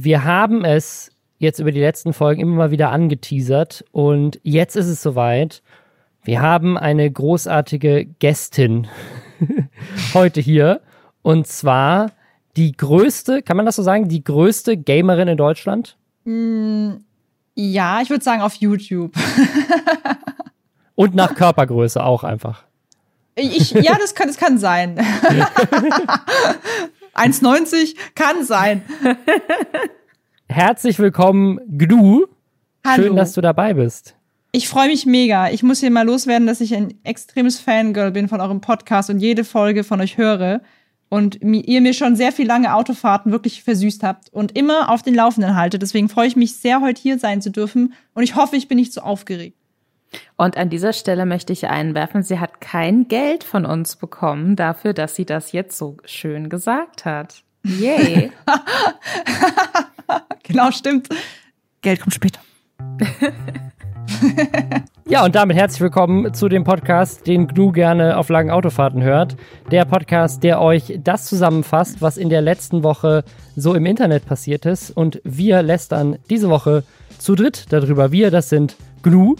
Wir haben es jetzt über die letzten Folgen immer mal wieder angeteasert und jetzt ist es soweit. Wir haben eine großartige Gästin heute hier und zwar die größte, kann man das so sagen, die größte Gamerin in Deutschland? Mm, ja, ich würde sagen auf YouTube. und nach Körpergröße auch einfach. Ich, ja, das kann, das kann sein. 1,90 kann sein. Herzlich willkommen, Gnu. Hallo. Schön, dass du dabei bist. Ich freue mich mega. Ich muss hier mal loswerden, dass ich ein extremes Fangirl bin von eurem Podcast und jede Folge von euch höre. Und ihr mir schon sehr viel lange Autofahrten wirklich versüßt habt und immer auf den Laufenden haltet. Deswegen freue ich mich sehr, heute hier sein zu dürfen. Und ich hoffe, ich bin nicht so aufgeregt. Und an dieser Stelle möchte ich einwerfen, sie hat kein Geld von uns bekommen dafür, dass sie das jetzt so schön gesagt hat. Yay. genau, stimmt. Geld kommt später. ja, und damit herzlich willkommen zu dem Podcast, den GNU gerne auf langen Autofahrten hört. Der Podcast, der euch das zusammenfasst, was in der letzten Woche so im Internet passiert ist. Und wir lästern diese Woche zu dritt darüber. Wir, das sind GNU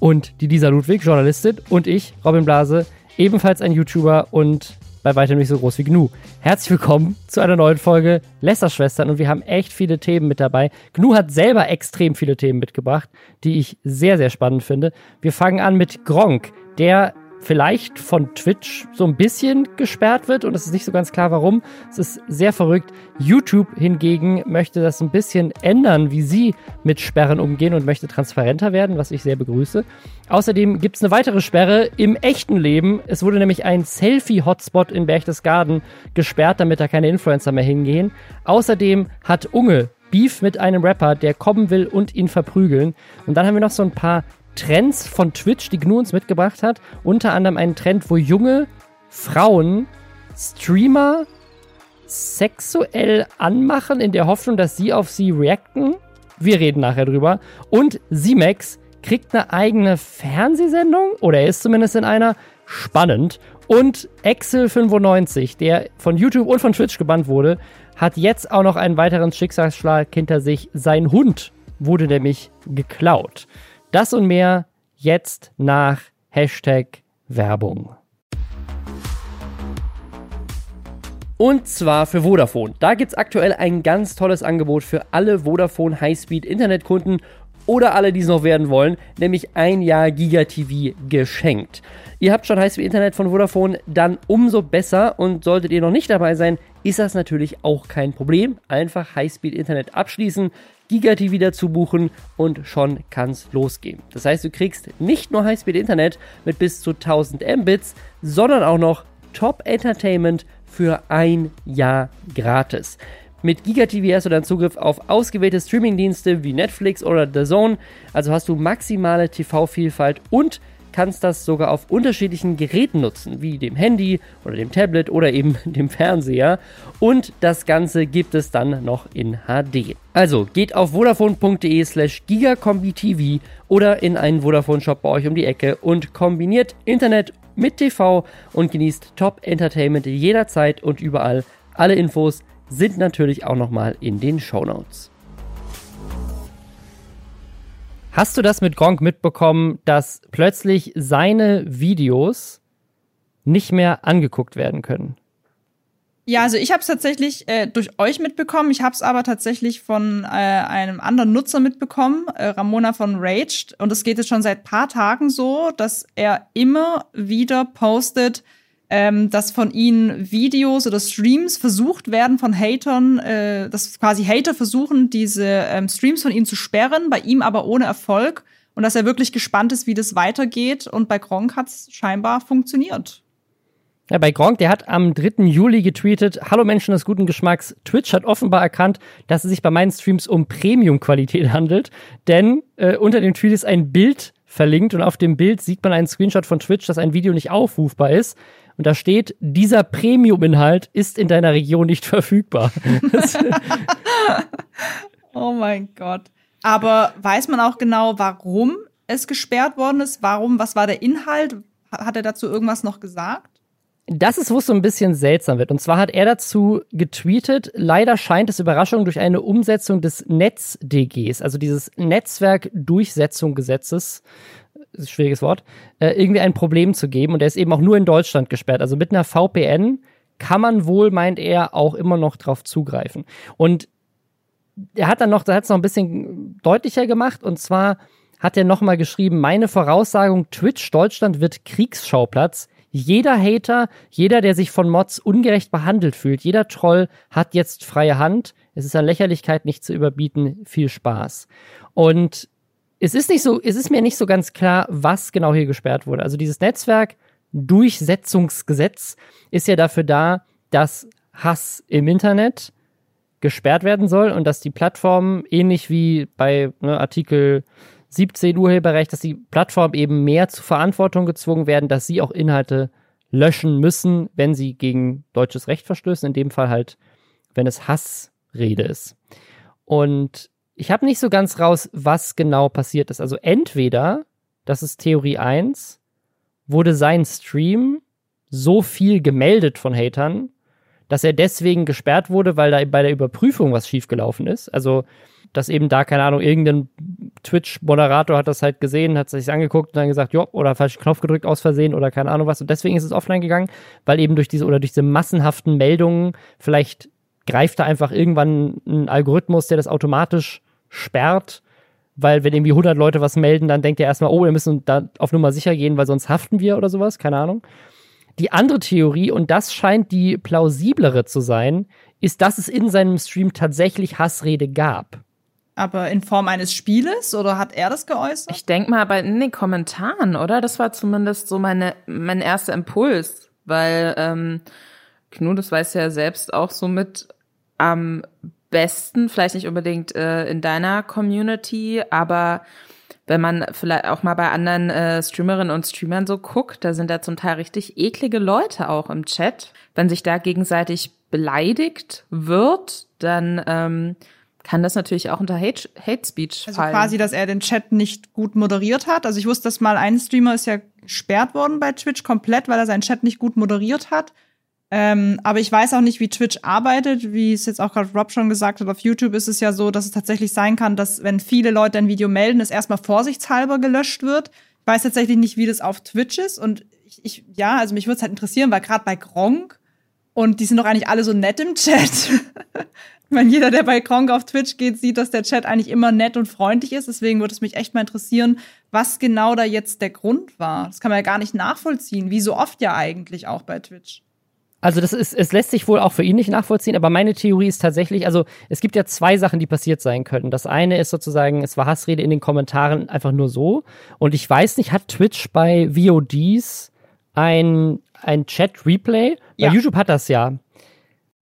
und die Lisa Ludwig, Journalistin, und ich, Robin Blase, ebenfalls ein YouTuber und bei weitem nicht so groß wie GNU. Herzlich willkommen zu einer neuen Folge Lästerschwestern und wir haben echt viele Themen mit dabei. GNU hat selber extrem viele Themen mitgebracht, die ich sehr, sehr spannend finde. Wir fangen an mit Gronk, der vielleicht von Twitch so ein bisschen gesperrt wird und es ist nicht so ganz klar warum. Es ist sehr verrückt. YouTube hingegen möchte das ein bisschen ändern, wie sie mit Sperren umgehen und möchte transparenter werden, was ich sehr begrüße. Außerdem gibt es eine weitere Sperre im echten Leben. Es wurde nämlich ein Selfie-Hotspot in Berchtesgaden gesperrt, damit da keine Influencer mehr hingehen. Außerdem hat Unge Beef mit einem Rapper, der kommen will und ihn verprügeln. Und dann haben wir noch so ein paar Trends von Twitch, die GNU uns mitgebracht hat. Unter anderem einen Trend, wo junge Frauen Streamer sexuell anmachen, in der Hoffnung, dass sie auf sie reacten. Wir reden nachher drüber. Und Simex kriegt eine eigene Fernsehsendung, oder er ist zumindest in einer. Spannend. Und Excel95, der von YouTube und von Twitch gebannt wurde, hat jetzt auch noch einen weiteren Schicksalsschlag hinter sich. Sein Hund wurde nämlich geklaut. Das und mehr jetzt nach Hashtag Werbung. Und zwar für Vodafone. Da gibt es aktuell ein ganz tolles Angebot für alle Vodafone Highspeed Internetkunden oder alle, die es noch werden wollen, nämlich ein Jahr GigaTV geschenkt. Ihr habt schon Highspeed Internet von Vodafone, dann umso besser und solltet ihr noch nicht dabei sein, ist das natürlich auch kein Problem. Einfach Highspeed Internet abschließen, GigaTV dazu buchen und schon kann's losgehen. Das heißt, du kriegst nicht nur Highspeed Internet mit bis zu 1000 Mbits, sondern auch noch Top Entertainment für ein Jahr gratis. Mit GigaTV hast du dann Zugriff auf ausgewählte Streamingdienste wie Netflix oder The Zone, also hast du maximale TV-Vielfalt und kannst das sogar auf unterschiedlichen Geräten nutzen, wie dem Handy oder dem Tablet oder eben dem Fernseher. Und das Ganze gibt es dann noch in HD. Also geht auf vodafone.de slash gigacombitv oder in einen Vodafone-Shop bei euch um die Ecke und kombiniert Internet mit TV und genießt Top Entertainment jederzeit und überall. Alle Infos sind natürlich auch nochmal in den Show Notes. Hast du das mit Gronk mitbekommen, dass plötzlich seine Videos nicht mehr angeguckt werden können? Ja, also ich habe es tatsächlich äh, durch euch mitbekommen. Ich habe es aber tatsächlich von äh, einem anderen Nutzer mitbekommen, äh, Ramona von Raged. Und es geht jetzt schon seit paar Tagen so, dass er immer wieder postet, ähm, dass von ihnen Videos oder Streams versucht werden von Hatern, äh, dass quasi Hater versuchen, diese ähm, Streams von ihm zu sperren, bei ihm aber ohne Erfolg. Und dass er wirklich gespannt ist, wie das weitergeht. Und bei Gronk hat es scheinbar funktioniert. Ja, bei Gronk, der hat am 3. Juli getweetet, Hallo Menschen des guten Geschmacks, Twitch hat offenbar erkannt, dass es sich bei meinen Streams um Premium-Qualität handelt, denn äh, unter dem Tweet ist ein Bild verlinkt und auf dem Bild sieht man einen Screenshot von Twitch, dass ein Video nicht aufrufbar ist. Und da steht, dieser Premium-Inhalt ist in deiner Region nicht verfügbar. oh mein Gott. Aber weiß man auch genau, warum es gesperrt worden ist? Warum? Was war der Inhalt? Hat er dazu irgendwas noch gesagt? Das ist, wo es so ein bisschen seltsam wird. Und zwar hat er dazu getweetet, leider scheint es Überraschung durch eine Umsetzung des NetzDGs, also dieses Netzwerkdurchsetzungsgesetzes, schwieriges Wort, äh, irgendwie ein Problem zu geben. Und er ist eben auch nur in Deutschland gesperrt. Also mit einer VPN kann man wohl, meint er, auch immer noch drauf zugreifen. Und er hat dann noch, da hat es noch ein bisschen deutlicher gemacht. Und zwar hat er nochmal geschrieben, meine Voraussagung, Twitch Deutschland wird Kriegsschauplatz. Jeder Hater, jeder, der sich von Mods ungerecht behandelt fühlt, jeder Troll hat jetzt freie Hand. Es ist an Lächerlichkeit nicht zu überbieten. Viel Spaß. Und es ist nicht so, es ist mir nicht so ganz klar, was genau hier gesperrt wurde. Also dieses Netzwerk Durchsetzungsgesetz ist ja dafür da, dass Hass im Internet gesperrt werden soll und dass die Plattformen ähnlich wie bei ne, Artikel 17 Urheberrecht, dass die Plattformen eben mehr zur Verantwortung gezwungen werden, dass sie auch Inhalte löschen müssen, wenn sie gegen deutsches Recht verstößen, in dem Fall halt, wenn es Hassrede ist. Und ich habe nicht so ganz raus, was genau passiert ist. Also entweder, das ist Theorie 1, wurde sein Stream so viel gemeldet von Hatern, dass er deswegen gesperrt wurde, weil da bei der Überprüfung was schiefgelaufen ist. Also, dass eben da, keine Ahnung, irgendein Twitch-Moderator hat das halt gesehen, hat sich angeguckt und dann gesagt, jo, oder falschen Knopf gedrückt aus Versehen oder keine Ahnung was. Und deswegen ist es offline gegangen, weil eben durch diese oder durch diese massenhaften Meldungen vielleicht greift da einfach irgendwann ein Algorithmus, der das automatisch sperrt, weil wenn irgendwie 100 Leute was melden, dann denkt er erstmal, oh, wir müssen da auf Nummer sicher gehen, weil sonst haften wir oder sowas, keine Ahnung. Die andere Theorie, und das scheint die plausiblere zu sein, ist, dass es in seinem Stream tatsächlich Hassrede gab. Aber in Form eines Spieles oder hat er das geäußert? Ich denke mal bei in den Kommentaren, oder? Das war zumindest so meine, mein erster Impuls, weil ähm, Knut, das weiß ja selbst auch so mit am besten, vielleicht nicht unbedingt äh, in deiner Community, aber wenn man vielleicht auch mal bei anderen äh, Streamerinnen und Streamern so guckt, da sind da zum Teil richtig eklige Leute auch im Chat. Wenn sich da gegenseitig beleidigt wird, dann ähm, kann das natürlich auch unter Hate, Hate Speech also fallen. Also quasi, dass er den Chat nicht gut moderiert hat. Also ich wusste, dass mal ein Streamer ist ja gesperrt worden bei Twitch komplett, weil er seinen Chat nicht gut moderiert hat. Ähm, aber ich weiß auch nicht, wie Twitch arbeitet. Wie es jetzt auch gerade Rob schon gesagt hat, auf YouTube ist es ja so, dass es tatsächlich sein kann, dass wenn viele Leute ein Video melden, es erstmal vorsichtshalber gelöscht wird. Ich weiß tatsächlich nicht, wie das auf Twitch ist. Und ich, ich ja, also mich würde es halt interessieren, weil gerade bei Gronk und die sind doch eigentlich alle so nett im Chat. ich meine, jeder, der bei Gronk auf Twitch geht, sieht, dass der Chat eigentlich immer nett und freundlich ist. Deswegen würde es mich echt mal interessieren, was genau da jetzt der Grund war. Das kann man ja gar nicht nachvollziehen, wie so oft ja eigentlich auch bei Twitch. Also das ist, es lässt sich wohl auch für ihn nicht nachvollziehen, aber meine Theorie ist tatsächlich, also es gibt ja zwei Sachen, die passiert sein können. Das eine ist sozusagen, es war Hassrede in den Kommentaren einfach nur so. Und ich weiß nicht, hat Twitch bei VODs ein, ein Chat-Replay? Ja. Weil YouTube hat das ja.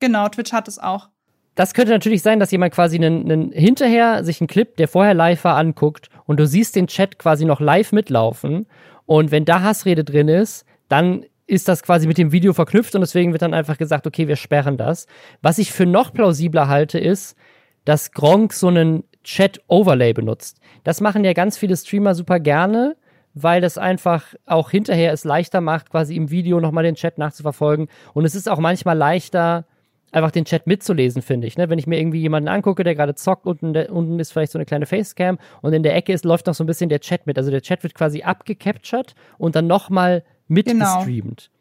Genau, Twitch hat es auch. Das könnte natürlich sein, dass jemand quasi einen, einen hinterher sich einen Clip, der vorher live war, anguckt und du siehst den Chat quasi noch live mitlaufen. Und wenn da Hassrede drin ist, dann ist das quasi mit dem Video verknüpft und deswegen wird dann einfach gesagt, okay, wir sperren das. Was ich für noch plausibler halte, ist, dass Gronk so einen Chat-Overlay benutzt. Das machen ja ganz viele Streamer super gerne, weil das einfach auch hinterher es leichter macht, quasi im Video nochmal den Chat nachzuverfolgen. Und es ist auch manchmal leichter, einfach den Chat mitzulesen, finde ich. Ne? Wenn ich mir irgendwie jemanden angucke, der gerade zockt, unten, der, unten ist vielleicht so eine kleine Facecam und in der Ecke ist, läuft noch so ein bisschen der Chat mit. Also der Chat wird quasi abgecaptured und dann nochmal mitgestreamt. Genau.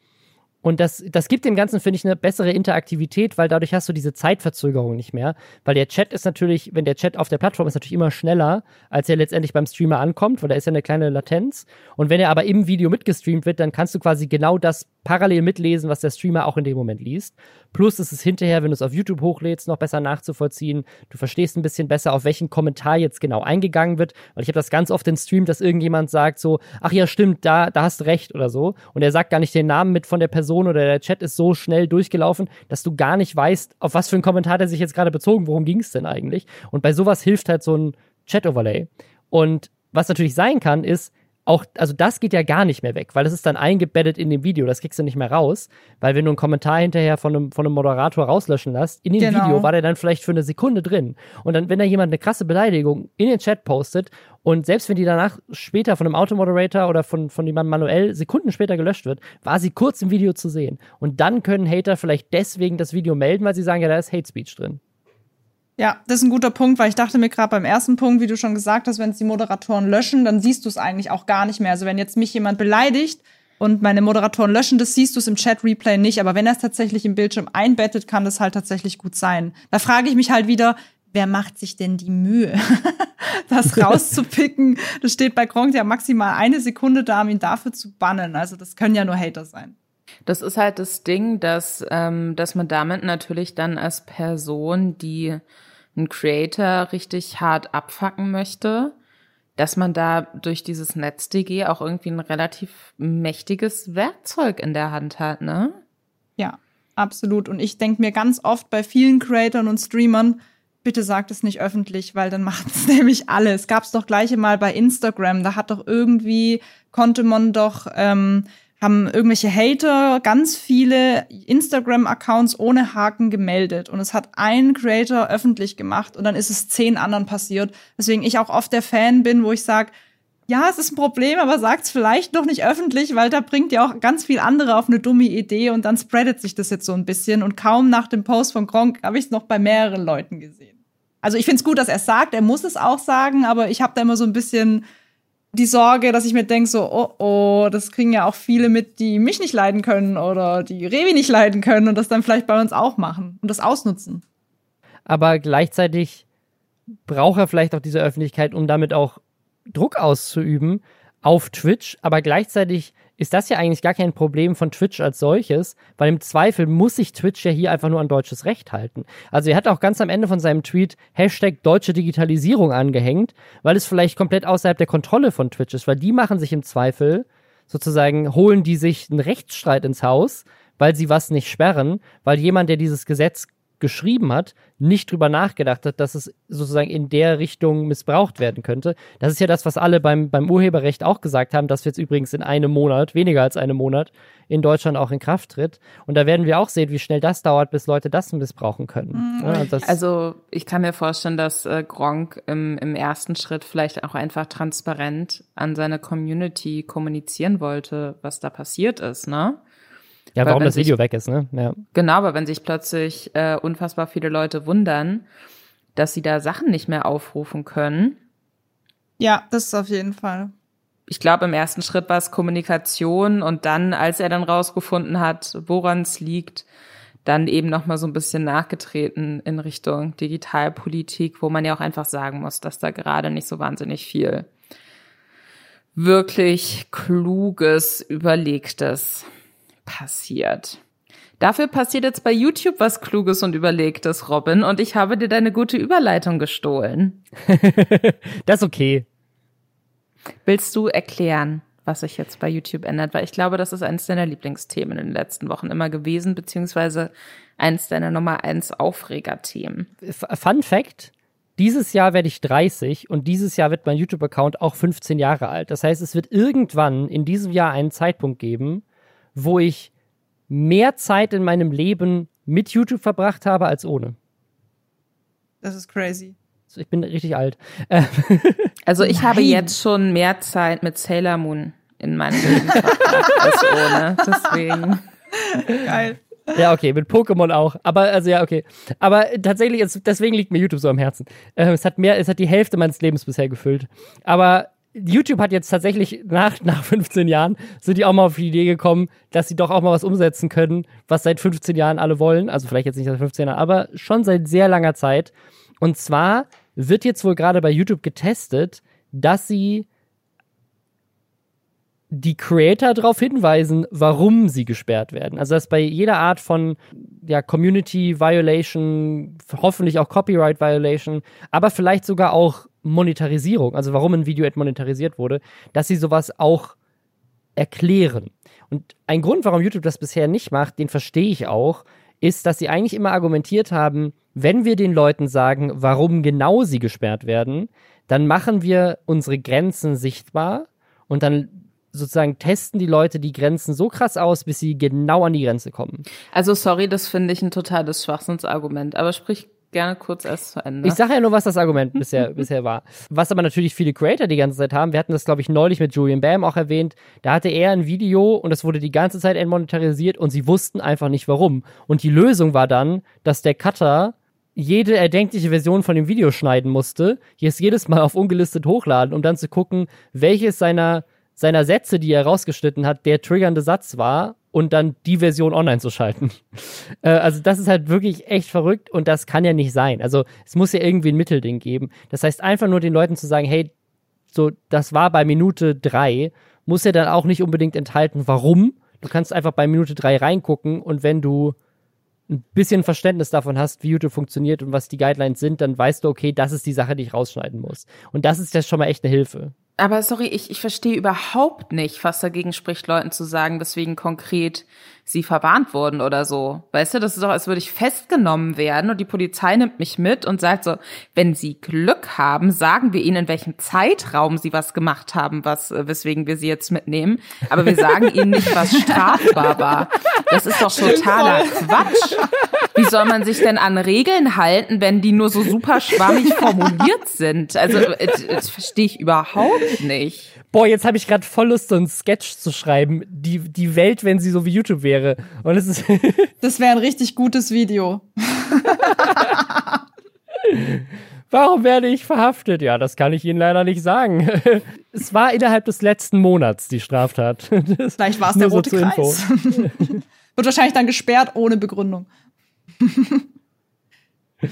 Und das, das gibt dem Ganzen, finde ich, eine bessere Interaktivität, weil dadurch hast du diese Zeitverzögerung nicht mehr. Weil der Chat ist natürlich, wenn der Chat auf der Plattform ist, natürlich immer schneller, als er letztendlich beim Streamer ankommt, weil da ist ja eine kleine Latenz. Und wenn er aber im Video mitgestreamt wird, dann kannst du quasi genau das parallel mitlesen, was der Streamer auch in dem Moment liest. Plus ist es hinterher, wenn du es auf YouTube hochlädst, noch besser nachzuvollziehen. Du verstehst ein bisschen besser, auf welchen Kommentar jetzt genau eingegangen wird. Weil ich habe das ganz oft in Stream, dass irgendjemand sagt so, ach ja, stimmt, da, da hast recht oder so. Und er sagt gar nicht den Namen mit von der Person oder der Chat ist so schnell durchgelaufen, dass du gar nicht weißt, auf was für einen Kommentar der sich jetzt gerade bezogen, worum ging es denn eigentlich. Und bei sowas hilft halt so ein Chat-Overlay. Und was natürlich sein kann, ist, auch, also das geht ja gar nicht mehr weg, weil das ist dann eingebettet in dem Video, das kriegst du nicht mehr raus, weil wenn du einen Kommentar hinterher von einem, von einem Moderator rauslöschen lässt, in dem genau. Video war der dann vielleicht für eine Sekunde drin. Und dann, wenn da jemand eine krasse Beleidigung in den Chat postet und selbst wenn die danach später von einem Automoderator oder von, von jemandem manuell Sekunden später gelöscht wird, war sie kurz im Video zu sehen. Und dann können Hater vielleicht deswegen das Video melden, weil sie sagen, ja, da ist Hate Speech drin. Ja, das ist ein guter Punkt, weil ich dachte mir gerade beim ersten Punkt, wie du schon gesagt hast, wenn es die Moderatoren löschen, dann siehst du es eigentlich auch gar nicht mehr. Also wenn jetzt mich jemand beleidigt und meine Moderatoren löschen, das siehst du es im Chat-Replay nicht. Aber wenn er es tatsächlich im Bildschirm einbettet, kann das halt tatsächlich gut sein. Da frage ich mich halt wieder, wer macht sich denn die Mühe, das rauszupicken? Das steht bei Gronk ja maximal eine Sekunde da, um ihn dafür zu bannen. Also das können ja nur Hater sein. Das ist halt das Ding, dass, ähm, dass man damit natürlich dann als Person, die einen Creator richtig hart abfacken möchte, dass man da durch dieses NetzDG auch irgendwie ein relativ mächtiges Werkzeug in der Hand hat, ne? Ja, absolut. Und ich denke mir ganz oft bei vielen Creatoren und Streamern, bitte sagt es nicht öffentlich, weil dann machen es nämlich alle. Es gab es doch gleiche mal bei Instagram. Da hat doch irgendwie, konnte man doch ähm, haben irgendwelche Hater ganz viele Instagram-Accounts ohne Haken gemeldet. Und es hat ein Creator öffentlich gemacht und dann ist es zehn anderen passiert. Deswegen ich auch oft der Fan bin, wo ich sage, ja, es ist ein Problem, aber sagt's vielleicht noch nicht öffentlich, weil da bringt ja auch ganz viel andere auf eine dumme Idee und dann spreadet sich das jetzt so ein bisschen. Und kaum nach dem Post von Gronk habe ich es noch bei mehreren Leuten gesehen. Also ich finde es gut, dass er sagt, er muss es auch sagen, aber ich habe da immer so ein bisschen die Sorge, dass ich mir denke, so, oh oh, das kriegen ja auch viele mit, die mich nicht leiden können oder die Revi nicht leiden können und das dann vielleicht bei uns auch machen und das ausnutzen. Aber gleichzeitig braucht er vielleicht auch diese Öffentlichkeit, um damit auch Druck auszuüben auf Twitch, aber gleichzeitig ist das ja eigentlich gar kein Problem von Twitch als solches, weil im Zweifel muss sich Twitch ja hier einfach nur an deutsches Recht halten. Also er hat auch ganz am Ende von seinem Tweet Hashtag deutsche Digitalisierung angehängt, weil es vielleicht komplett außerhalb der Kontrolle von Twitch ist, weil die machen sich im Zweifel sozusagen, holen die sich einen Rechtsstreit ins Haus, weil sie was nicht sperren, weil jemand, der dieses Gesetz geschrieben hat, nicht drüber nachgedacht hat, dass es sozusagen in der Richtung missbraucht werden könnte. Das ist ja das, was alle beim, beim Urheberrecht auch gesagt haben, dass jetzt übrigens in einem Monat, weniger als einem Monat, in Deutschland auch in Kraft tritt. Und da werden wir auch sehen, wie schnell das dauert, bis Leute das missbrauchen können. Mhm. Ja, also ich kann mir vorstellen, dass äh, Gronk im, im ersten Schritt vielleicht auch einfach transparent an seine Community kommunizieren wollte, was da passiert ist, ne? Ja, warum das Video sich, weg ist, ne? Ja. Genau, aber wenn sich plötzlich äh, unfassbar viele Leute wundern, dass sie da Sachen nicht mehr aufrufen können. Ja, das ist auf jeden Fall. Ich glaube, im ersten Schritt war es Kommunikation und dann, als er dann rausgefunden hat, woran es liegt, dann eben noch mal so ein bisschen nachgetreten in Richtung Digitalpolitik, wo man ja auch einfach sagen muss, dass da gerade nicht so wahnsinnig viel wirklich kluges, überlegtes passiert. Dafür passiert jetzt bei YouTube was Kluges und Überlegtes, Robin, und ich habe dir deine gute Überleitung gestohlen. das ist okay. Willst du erklären, was sich jetzt bei YouTube ändert? Weil ich glaube, das ist eines deiner Lieblingsthemen in den letzten Wochen immer gewesen, beziehungsweise eines deiner Nummer eins Aufregerthemen. Fun Fact. Dieses Jahr werde ich 30 und dieses Jahr wird mein YouTube-Account auch 15 Jahre alt. Das heißt, es wird irgendwann in diesem Jahr einen Zeitpunkt geben, wo ich mehr Zeit in meinem Leben mit YouTube verbracht habe als ohne. Das ist crazy. Ich bin richtig alt. Also ich Nein. habe jetzt schon mehr Zeit mit Sailor Moon in meinem Leben verbracht als ohne. Deswegen. Geil. Ja, okay, mit Pokémon auch. Aber, also ja, okay. Aber tatsächlich, ist, deswegen liegt mir YouTube so am Herzen. Äh, es hat mehr, es hat die Hälfte meines Lebens bisher gefüllt. Aber YouTube hat jetzt tatsächlich nach, nach 15 Jahren, sind die auch mal auf die Idee gekommen, dass sie doch auch mal was umsetzen können, was seit 15 Jahren alle wollen. Also vielleicht jetzt nicht seit 15 Jahren, aber schon seit sehr langer Zeit. Und zwar wird jetzt wohl gerade bei YouTube getestet, dass sie die Creator darauf hinweisen, warum sie gesperrt werden. Also dass bei jeder Art von ja, Community Violation, hoffentlich auch Copyright Violation, aber vielleicht sogar auch Monetarisierung, also warum ein Video monetarisiert wurde, dass sie sowas auch erklären. Und ein Grund, warum YouTube das bisher nicht macht, den verstehe ich auch, ist, dass sie eigentlich immer argumentiert haben, wenn wir den Leuten sagen, warum genau sie gesperrt werden, dann machen wir unsere Grenzen sichtbar und dann sozusagen testen die Leute die Grenzen so krass aus, bis sie genau an die Grenze kommen. Also sorry, das finde ich ein totales Schwachsinnsargument, aber sprich gerne kurz erst zu Ende. Ich sage ja nur, was das Argument bisher, bisher war. Was aber natürlich viele Creator die ganze Zeit haben, wir hatten das, glaube ich, neulich mit Julian Bam auch erwähnt, da hatte er ein Video und es wurde die ganze Zeit entmonetarisiert und sie wussten einfach nicht warum. Und die Lösung war dann, dass der Cutter jede erdenkliche Version von dem Video schneiden musste, jetzt jedes Mal auf ungelistet hochladen, um dann zu gucken, welches seiner, seiner Sätze, die er rausgeschnitten hat, der triggernde Satz war und dann die Version online zu schalten. äh, also das ist halt wirklich echt verrückt und das kann ja nicht sein. Also es muss ja irgendwie ein Mittelding geben. Das heißt einfach nur den Leuten zu sagen, hey, so das war bei Minute drei, muss ja dann auch nicht unbedingt enthalten, warum. Du kannst einfach bei Minute drei reingucken und wenn du ein bisschen Verständnis davon hast, wie YouTube funktioniert und was die Guidelines sind, dann weißt du, okay, das ist die Sache, die ich rausschneiden muss. Und das ist ja schon mal echt eine Hilfe. Aber sorry, ich, ich verstehe überhaupt nicht, was dagegen spricht, Leuten zu sagen, deswegen konkret sie verwarnt wurden oder so. Weißt du, das ist doch, als würde ich festgenommen werden und die Polizei nimmt mich mit und sagt so, wenn sie Glück haben, sagen wir ihnen, in welchem Zeitraum sie was gemacht haben, was, äh, weswegen wir sie jetzt mitnehmen. Aber wir sagen ihnen nicht, was strafbar war. Das ist doch totaler Quatsch. Wie soll man sich denn an Regeln halten, wenn die nur so super schwammig formuliert sind? Also, äh, das verstehe ich überhaupt nicht. Boah, jetzt habe ich gerade voll Lust, so einen Sketch zu schreiben. Die, die Welt, wenn sie so wie YouTube wäre. Und es ist. das wäre ein richtig gutes Video. Warum werde ich verhaftet? Ja, das kann ich Ihnen leider nicht sagen. es war innerhalb des letzten Monats die Straftat. Das Vielleicht war es der rote so Kreis. Wird wahrscheinlich dann gesperrt ohne Begründung.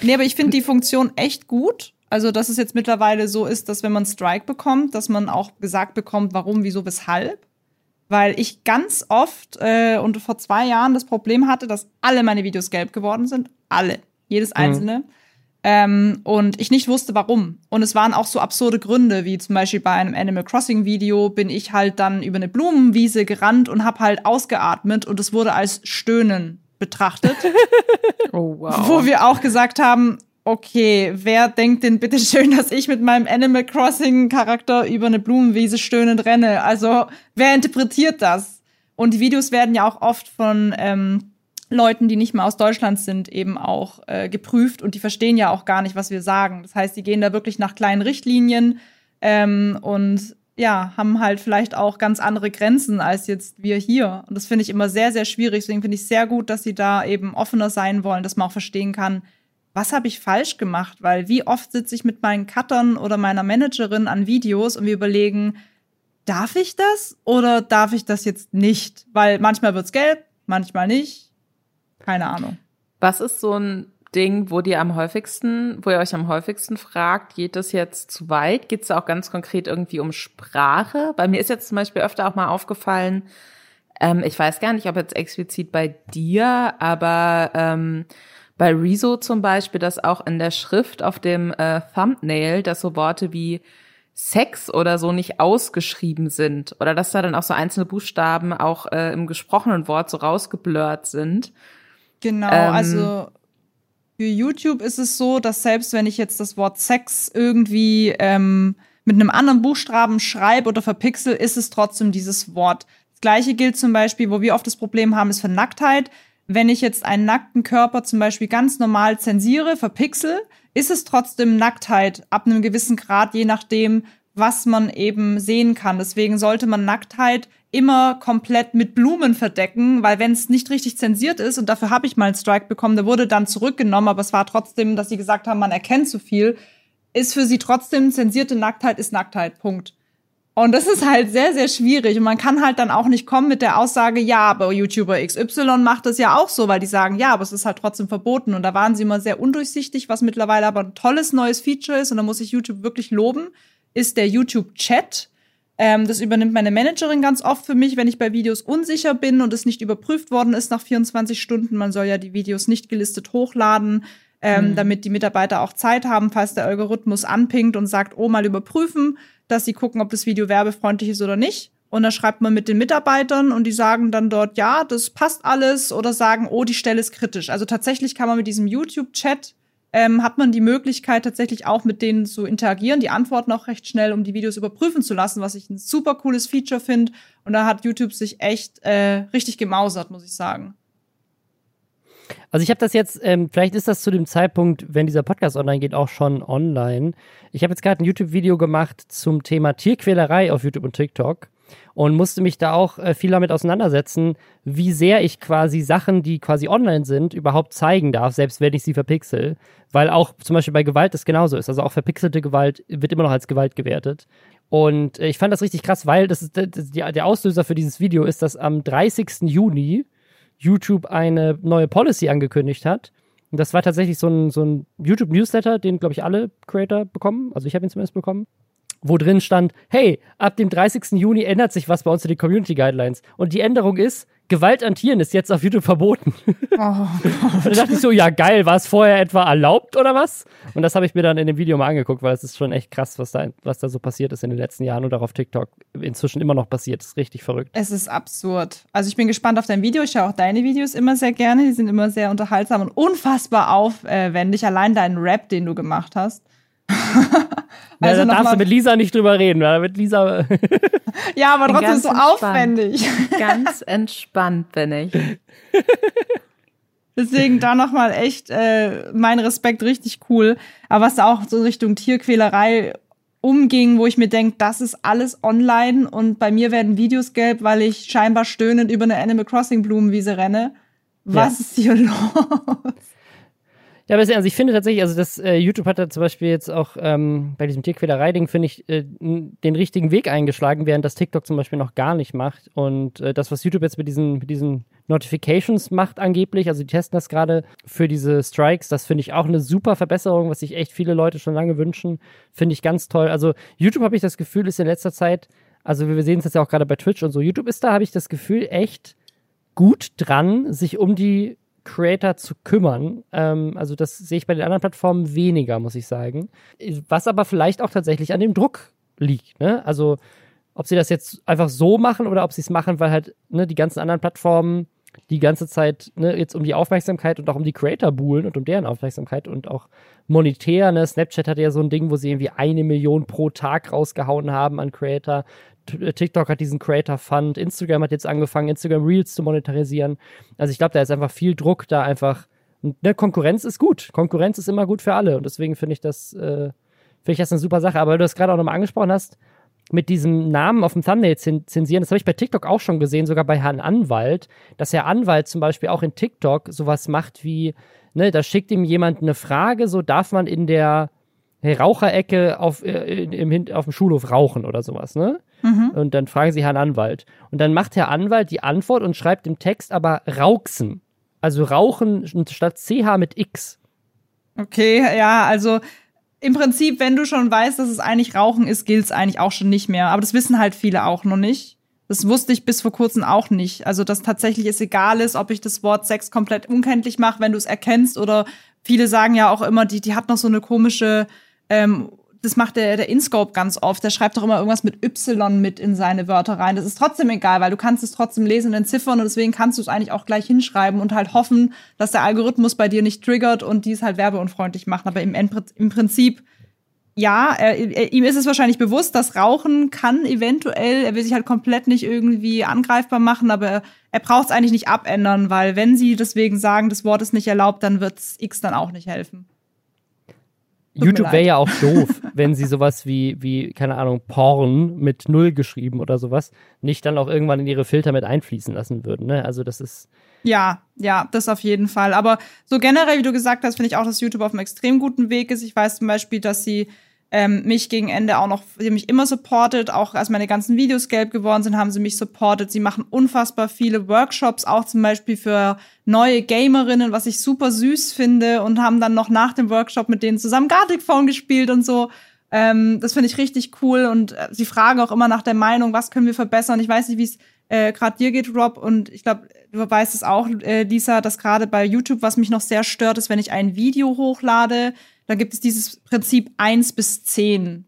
nee, aber ich finde die Funktion echt gut. Also, dass es jetzt mittlerweile so ist, dass wenn man Strike bekommt, dass man auch gesagt bekommt, warum, wieso, weshalb. Weil ich ganz oft äh, und vor zwei Jahren das Problem hatte, dass alle meine Videos gelb geworden sind. Alle. Jedes mhm. einzelne. Mhm. Ähm, und ich nicht wusste, warum. Und es waren auch so absurde Gründe, wie zum Beispiel bei einem Animal Crossing Video bin ich halt dann über eine Blumenwiese gerannt und habe halt ausgeatmet und es wurde als Stöhnen betrachtet. oh, wow. Wo wir auch gesagt haben, okay, wer denkt denn bitte schön, dass ich mit meinem Animal Crossing Charakter über eine Blumenwiese stöhnend renne? Also, wer interpretiert das? Und die Videos werden ja auch oft von ähm, Leuten, die nicht mal aus Deutschland sind, eben auch äh, geprüft und die verstehen ja auch gar nicht, was wir sagen. Das heißt, die gehen da wirklich nach kleinen Richtlinien ähm, und ja, haben halt vielleicht auch ganz andere Grenzen als jetzt wir hier. Und das finde ich immer sehr, sehr schwierig. Deswegen finde ich sehr gut, dass sie da eben offener sein wollen, dass man auch verstehen kann, was habe ich falsch gemacht? Weil wie oft sitze ich mit meinen Cuttern oder meiner Managerin an Videos und wir überlegen, darf ich das oder darf ich das jetzt nicht? Weil manchmal wird's gelb, manchmal nicht. Keine Ahnung. Was ist so ein Ding, wo dir am häufigsten, wo ihr euch am häufigsten fragt, geht das jetzt zu weit? Geht es auch ganz konkret irgendwie um Sprache? Bei mir ist jetzt zum Beispiel öfter auch mal aufgefallen, ähm, ich weiß gar nicht, ob jetzt explizit bei dir, aber ähm, bei Rezo zum Beispiel, dass auch in der Schrift auf dem äh, Thumbnail, dass so Worte wie Sex oder so nicht ausgeschrieben sind oder dass da dann auch so einzelne Buchstaben auch äh, im gesprochenen Wort so rausgeblurrt sind. Genau, ähm, also für YouTube ist es so, dass selbst wenn ich jetzt das Wort Sex irgendwie ähm, mit einem anderen Buchstaben schreibe oder verpixel, ist es trotzdem dieses Wort. Das gleiche gilt zum Beispiel, wo wir oft das Problem haben, ist für Nacktheit. Wenn ich jetzt einen nackten Körper zum Beispiel ganz normal zensiere, verpixel, ist es trotzdem Nacktheit ab einem gewissen Grad, je nachdem, was man eben sehen kann. Deswegen sollte man Nacktheit immer komplett mit Blumen verdecken, weil wenn es nicht richtig zensiert ist, und dafür habe ich mal einen Strike bekommen, der wurde dann zurückgenommen, aber es war trotzdem, dass sie gesagt haben, man erkennt zu viel, ist für sie trotzdem zensierte Nacktheit ist Nacktheit. Punkt. Und das ist halt sehr, sehr schwierig. Und man kann halt dann auch nicht kommen mit der Aussage, ja, aber YouTuber XY macht das ja auch so, weil die sagen, ja, aber es ist halt trotzdem verboten. Und da waren sie immer sehr undurchsichtig, was mittlerweile aber ein tolles neues Feature ist. Und da muss ich YouTube wirklich loben, ist der YouTube-Chat ähm, das übernimmt meine Managerin ganz oft für mich, wenn ich bei Videos unsicher bin und es nicht überprüft worden ist nach 24 Stunden. Man soll ja die Videos nicht gelistet hochladen, ähm, mhm. damit die Mitarbeiter auch Zeit haben, falls der Algorithmus anpingt und sagt, oh, mal überprüfen, dass sie gucken, ob das Video werbefreundlich ist oder nicht. Und dann schreibt man mit den Mitarbeitern und die sagen dann dort, ja, das passt alles oder sagen, oh, die Stelle ist kritisch. Also tatsächlich kann man mit diesem YouTube-Chat ähm, hat man die Möglichkeit, tatsächlich auch mit denen zu interagieren, die antworten auch recht schnell, um die Videos überprüfen zu lassen, was ich ein super cooles Feature finde. Und da hat YouTube sich echt äh, richtig gemausert, muss ich sagen. Also ich habe das jetzt, ähm, vielleicht ist das zu dem Zeitpunkt, wenn dieser Podcast online geht, auch schon online. Ich habe jetzt gerade ein YouTube-Video gemacht zum Thema Tierquälerei auf YouTube und TikTok und musste mich da auch äh, viel damit auseinandersetzen, wie sehr ich quasi Sachen, die quasi online sind, überhaupt zeigen darf, selbst wenn ich sie verpixel. Weil auch zum Beispiel bei Gewalt das genauso ist. Also auch verpixelte Gewalt wird immer noch als Gewalt gewertet. Und äh, ich fand das richtig krass, weil das ist, das, die, der Auslöser für dieses Video ist, dass am 30. Juni YouTube eine neue Policy angekündigt hat. Und das war tatsächlich so ein, so ein YouTube-Newsletter, den, glaube ich, alle Creator bekommen. Also ich habe ihn zumindest bekommen wo drin stand, hey, ab dem 30. Juni ändert sich was bei uns in den Community Guidelines. Und die Änderung ist, Gewalt an Tieren ist jetzt auf YouTube verboten. Oh und dann dachte ich so, ja geil, war es vorher etwa erlaubt oder was? Und das habe ich mir dann in dem Video mal angeguckt, weil es ist schon echt krass, was da, was da so passiert ist in den letzten Jahren und auch auf TikTok inzwischen immer noch passiert. Das ist richtig verrückt. Es ist absurd. Also ich bin gespannt auf dein Video. Ich schaue auch deine Videos immer sehr gerne. Die sind immer sehr unterhaltsam und unfassbar aufwendig. Allein deinen Rap, den du gemacht hast. also ja, da darfst du mit Lisa nicht drüber reden, weil mit Lisa. ja, aber trotzdem so entspannt. aufwendig. Ganz entspannt bin ich. Deswegen da nochmal echt äh, mein Respekt richtig cool. Aber was da auch so Richtung Tierquälerei umging, wo ich mir denke, das ist alles online und bei mir werden Videos gelb, weil ich scheinbar stöhnend über eine Animal Crossing Blumenwiese renne. Was ja. ist hier los? Ja, aber also ich finde tatsächlich, also das äh, YouTube hat da zum Beispiel jetzt auch ähm, bei diesem Tierquälerei-Ding, finde ich, äh, den richtigen Weg eingeschlagen, während das TikTok zum Beispiel noch gar nicht macht. Und äh, das, was YouTube jetzt mit diesen, mit diesen Notifications macht angeblich, also die testen das gerade für diese Strikes, das finde ich auch eine super Verbesserung, was sich echt viele Leute schon lange wünschen. Finde ich ganz toll. Also YouTube habe ich das Gefühl, ist in letzter Zeit, also wir sehen es jetzt ja auch gerade bei Twitch und so, YouTube ist da, habe ich das Gefühl, echt gut dran, sich um die Creator zu kümmern. Ähm, also das sehe ich bei den anderen Plattformen weniger, muss ich sagen. Was aber vielleicht auch tatsächlich an dem Druck liegt. Ne? Also ob sie das jetzt einfach so machen oder ob sie es machen, weil halt ne, die ganzen anderen Plattformen die ganze Zeit ne, jetzt um die Aufmerksamkeit und auch um die Creator buhlen und um deren Aufmerksamkeit und auch monetär. Ne? Snapchat hatte ja so ein Ding, wo sie irgendwie eine Million pro Tag rausgehauen haben an Creator. TikTok hat diesen Creator Fund, Instagram hat jetzt angefangen, Instagram Reels zu monetarisieren. Also ich glaube, da ist einfach viel Druck, da einfach. Ne, Konkurrenz ist gut. Konkurrenz ist immer gut für alle. Und deswegen finde ich das, äh, finde ich das eine super Sache. Aber weil du das gerade auch nochmal angesprochen hast, mit diesem Namen auf dem Thumbnail zensieren, das habe ich bei TikTok auch schon gesehen, sogar bei Herrn Anwalt, dass Herr Anwalt zum Beispiel auch in TikTok sowas macht wie, ne, da schickt ihm jemand eine Frage, so darf man in der Raucherecke auf, äh, im, auf dem Schulhof rauchen oder sowas, ne? Mhm. Und dann fragen sie Herrn Anwalt. Und dann macht Herr Anwalt die Antwort und schreibt im Text aber Rauxen. Also Rauchen statt CH mit X. Okay, ja, also im Prinzip, wenn du schon weißt, dass es eigentlich Rauchen ist, gilt es eigentlich auch schon nicht mehr. Aber das wissen halt viele auch noch nicht. Das wusste ich bis vor kurzem auch nicht. Also, dass tatsächlich es egal ist, ob ich das Wort Sex komplett unkenntlich mache, wenn du es erkennst. Oder viele sagen ja auch immer, die, die hat noch so eine komische ähm, das macht der, der InScope ganz oft. Der schreibt doch immer irgendwas mit Y mit in seine Wörter rein. Das ist trotzdem egal, weil du kannst es trotzdem lesen und entziffern und deswegen kannst du es eigentlich auch gleich hinschreiben und halt hoffen, dass der Algorithmus bei dir nicht triggert und dies halt werbeunfreundlich machen. Aber im, im Prinzip, ja, er, er, ihm ist es wahrscheinlich bewusst, dass Rauchen kann eventuell, er will sich halt komplett nicht irgendwie angreifbar machen, aber er, er braucht es eigentlich nicht abändern, weil wenn sie deswegen sagen, das Wort ist nicht erlaubt, dann wird's X dann auch nicht helfen. YouTube wäre ja auch doof, wenn sie sowas wie, wie, keine Ahnung, Porn mit Null geschrieben oder sowas nicht dann auch irgendwann in ihre Filter mit einfließen lassen würden. Ne? Also das ist. Ja, ja, das auf jeden Fall. Aber so generell, wie du gesagt hast, finde ich auch, dass YouTube auf einem extrem guten Weg ist. Ich weiß zum Beispiel, dass sie ähm, mich gegen Ende auch noch, sie haben mich immer supportet, auch als meine ganzen Videos gelb geworden sind, haben sie mich supportet. Sie machen unfassbar viele Workshops, auch zum Beispiel für neue Gamerinnen, was ich super süß finde und haben dann noch nach dem Workshop mit denen zusammen Gartic Phone gespielt und so. Ähm, das finde ich richtig cool und äh, sie fragen auch immer nach der Meinung, was können wir verbessern. Ich weiß nicht, wie es äh, gerade dir geht, Rob, und ich glaube, du weißt es auch, äh, Lisa, dass gerade bei YouTube, was mich noch sehr stört, ist, wenn ich ein Video hochlade, dann gibt es dieses Prinzip 1 bis 10.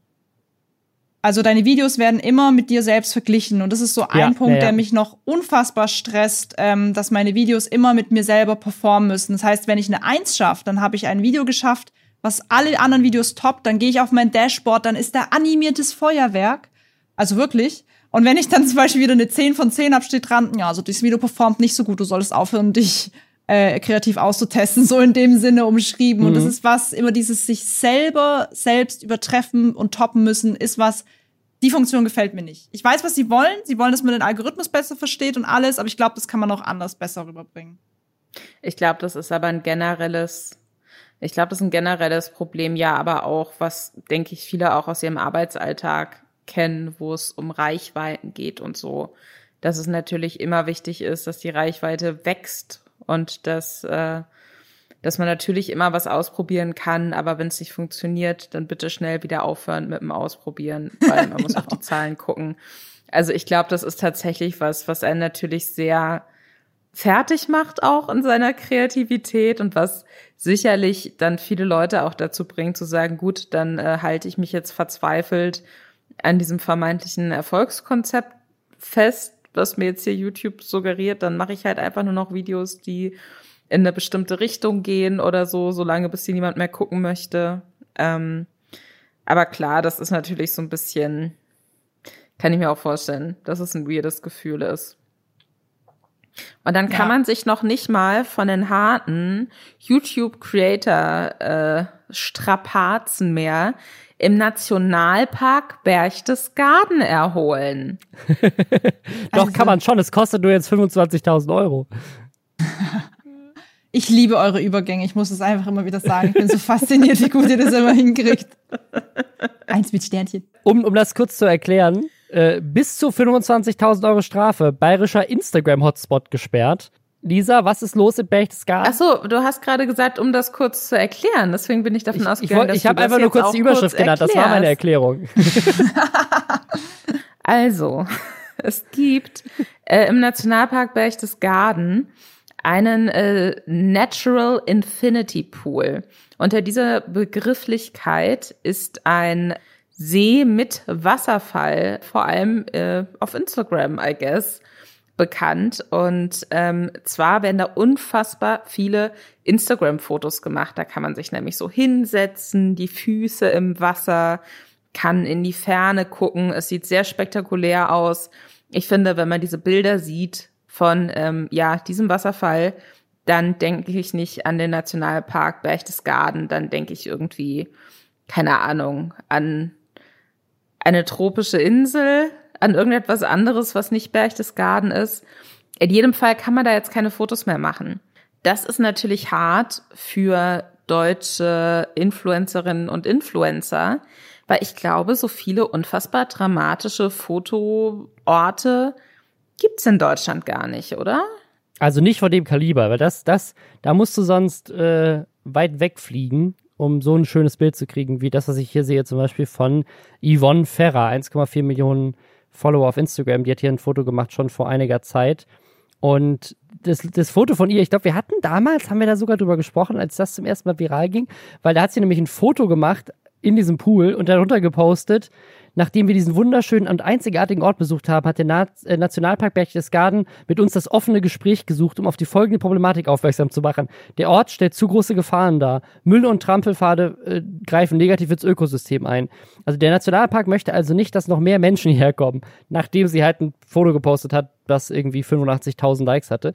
Also deine Videos werden immer mit dir selbst verglichen. Und das ist so ein Ja, Punkt, ja, ja. der mich noch unfassbar stresst, ähm, dass meine Videos immer mit mir selber performen müssen. Das heißt, wenn ich eine Eins schaffe, dann habe ich ein Video geschafft, was alle anderen Videos toppt. Dann gehe ich auf mein Dashboard, dann ist da animiertes Feuerwerk. Also wirklich. Und wenn ich dann zum Beispiel wieder eine 10 von 10 habe, steht dran, ja, also dieses Video performt nicht so gut, du solltest aufhören, dich äh, kreativ auszutesten, so in dem Sinne umschrieben. Und das ist was, immer dieses sich selber selbst übertreffen und toppen müssen, ist was, die Funktion gefällt mir nicht. Ich weiß, was sie wollen. Sie wollen, dass man den Algorithmus besser versteht und alles, aber ich glaube, das kann man auch anders besser rüberbringen. Ich glaube, das ist aber ein generelles, ich glaube, das ist ein generelles Problem, ja, aber auch, was, denke ich, viele auch aus ihrem Arbeitsalltag kennen, wo es um Reichweiten geht und so. Dass es natürlich immer wichtig ist, dass die Reichweite wächst und dass, äh, dass man natürlich immer was ausprobieren kann, aber wenn es nicht funktioniert, dann bitte schnell wieder aufhören mit dem Ausprobieren, weil man muss auf die Zahlen gucken. Also ich glaube, das ist tatsächlich was, was einen natürlich sehr fertig macht auch in seiner Kreativität und was sicherlich dann viele Leute auch dazu bringt zu sagen, gut, dann äh, halte ich mich jetzt verzweifelt an diesem vermeintlichen Erfolgskonzept fest, was mir jetzt hier YouTube suggeriert, dann mache ich halt einfach nur noch Videos, die in eine bestimmte Richtung gehen oder so, solange bis sie niemand mehr gucken möchte. Ähm, aber klar, das ist natürlich so ein bisschen, kann ich mir auch vorstellen, dass es ein weirdes Gefühl ist. Und dann kann Ja. man sich noch nicht mal von den harten YouTube-Creator-Strapazen mehr im Nationalpark Berchtesgaden erholen. Doch, Also- kann man schon. Es kostet nur jetzt 25.000 Euro. Ich liebe eure Übergänge. Ich muss es einfach immer wieder sagen. Ich bin so fasziniert, wie gut ihr das immer hinkriegt. Eins mit Sternchen. Um, um das kurz zu erklären, äh, bis zu 25.000 Euro Strafe, bayerischer Instagram-Hotspot gesperrt. Lisa, was ist los in Berchtesgaden? Ach so, du hast gerade gesagt, um das kurz zu erklären. Deswegen bin ich davon ich ich, ausgegangen, wollt- dass ich du habe einfach nur kurz die Überschrift genannt. Das war meine. Erklärung. Also, es gibt äh, im Nationalpark Berchtesgaden einen äh, Natural Infinity Pool. Unter dieser Begrifflichkeit ist ein See mit Wasserfall, vor allem äh, auf Instagram, I guess, bekannt. Und ähm, zwar werden da unfassbar viele Instagram-Fotos gemacht. Da kann man sich nämlich so hinsetzen, die Füße im Wasser, kann in die Ferne gucken. Es sieht sehr spektakulär aus. Ich finde, wenn man diese Bilder sieht von ähm, ja diesem Wasserfall, dann denke ich nicht an den Nationalpark Berchtesgaden. Dann denke ich irgendwie, keine Ahnung, an eine tropische Insel, an irgendetwas anderes, was nicht Berchtesgaden ist. In jedem Fall kann man da jetzt keine Fotos mehr machen. Das ist natürlich hart für deutsche Influencerinnen und Influencer, weil ich glaube, so viele unfassbar dramatische Fotoorte gibt's in Deutschland gar nicht, oder? Also nicht von dem Kaliber, weil das, das, da musst du sonst äh, weit wegfliegen, um so ein schönes Bild zu kriegen, wie das, was ich hier sehe, zum Beispiel von Yvonne Ferrer, 1,4 Millionen Follower auf Instagram. Die hat hier ein Foto gemacht, schon vor einiger Zeit. Und das, das Foto von ihr, ich glaube, wir hatten damals, haben wir da sogar drüber gesprochen, als das zum ersten Mal viral ging, weil da hat sie nämlich ein Foto gemacht in diesem Pool und darunter gepostet, nachdem wir diesen wunderschönen und einzigartigen Ort besucht haben, hat der Na äh, Nationalpark Berchtesgaden mit uns das offene Gespräch gesucht, um auf die folgende Problematik aufmerksam zu machen. Der Ort stellt zu große Gefahren dar. Müll- und Trampelpfade äh, greifen negativ ins Ökosystem ein. Also der Nationalpark möchte also nicht, dass noch mehr Menschen hierher kommen, nachdem sie halt ein Foto gepostet hat, das irgendwie 85.000 Likes hatte.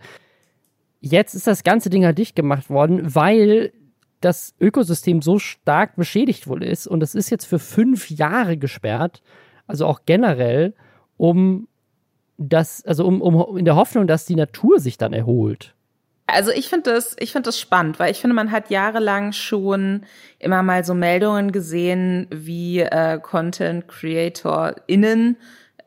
Jetzt ist das ganze Ding halt dicht gemacht worden, weil das Ökosystem so stark beschädigt wohl ist und es ist jetzt für fünf Jahre gesperrt, also auch generell, um das, also um, um in der Hoffnung, dass die Natur sich dann erholt. Also ich finde das, ich finde das spannend, weil ich finde, man hat jahrelang schon immer mal so Meldungen gesehen, wie äh, Content CreatorInnen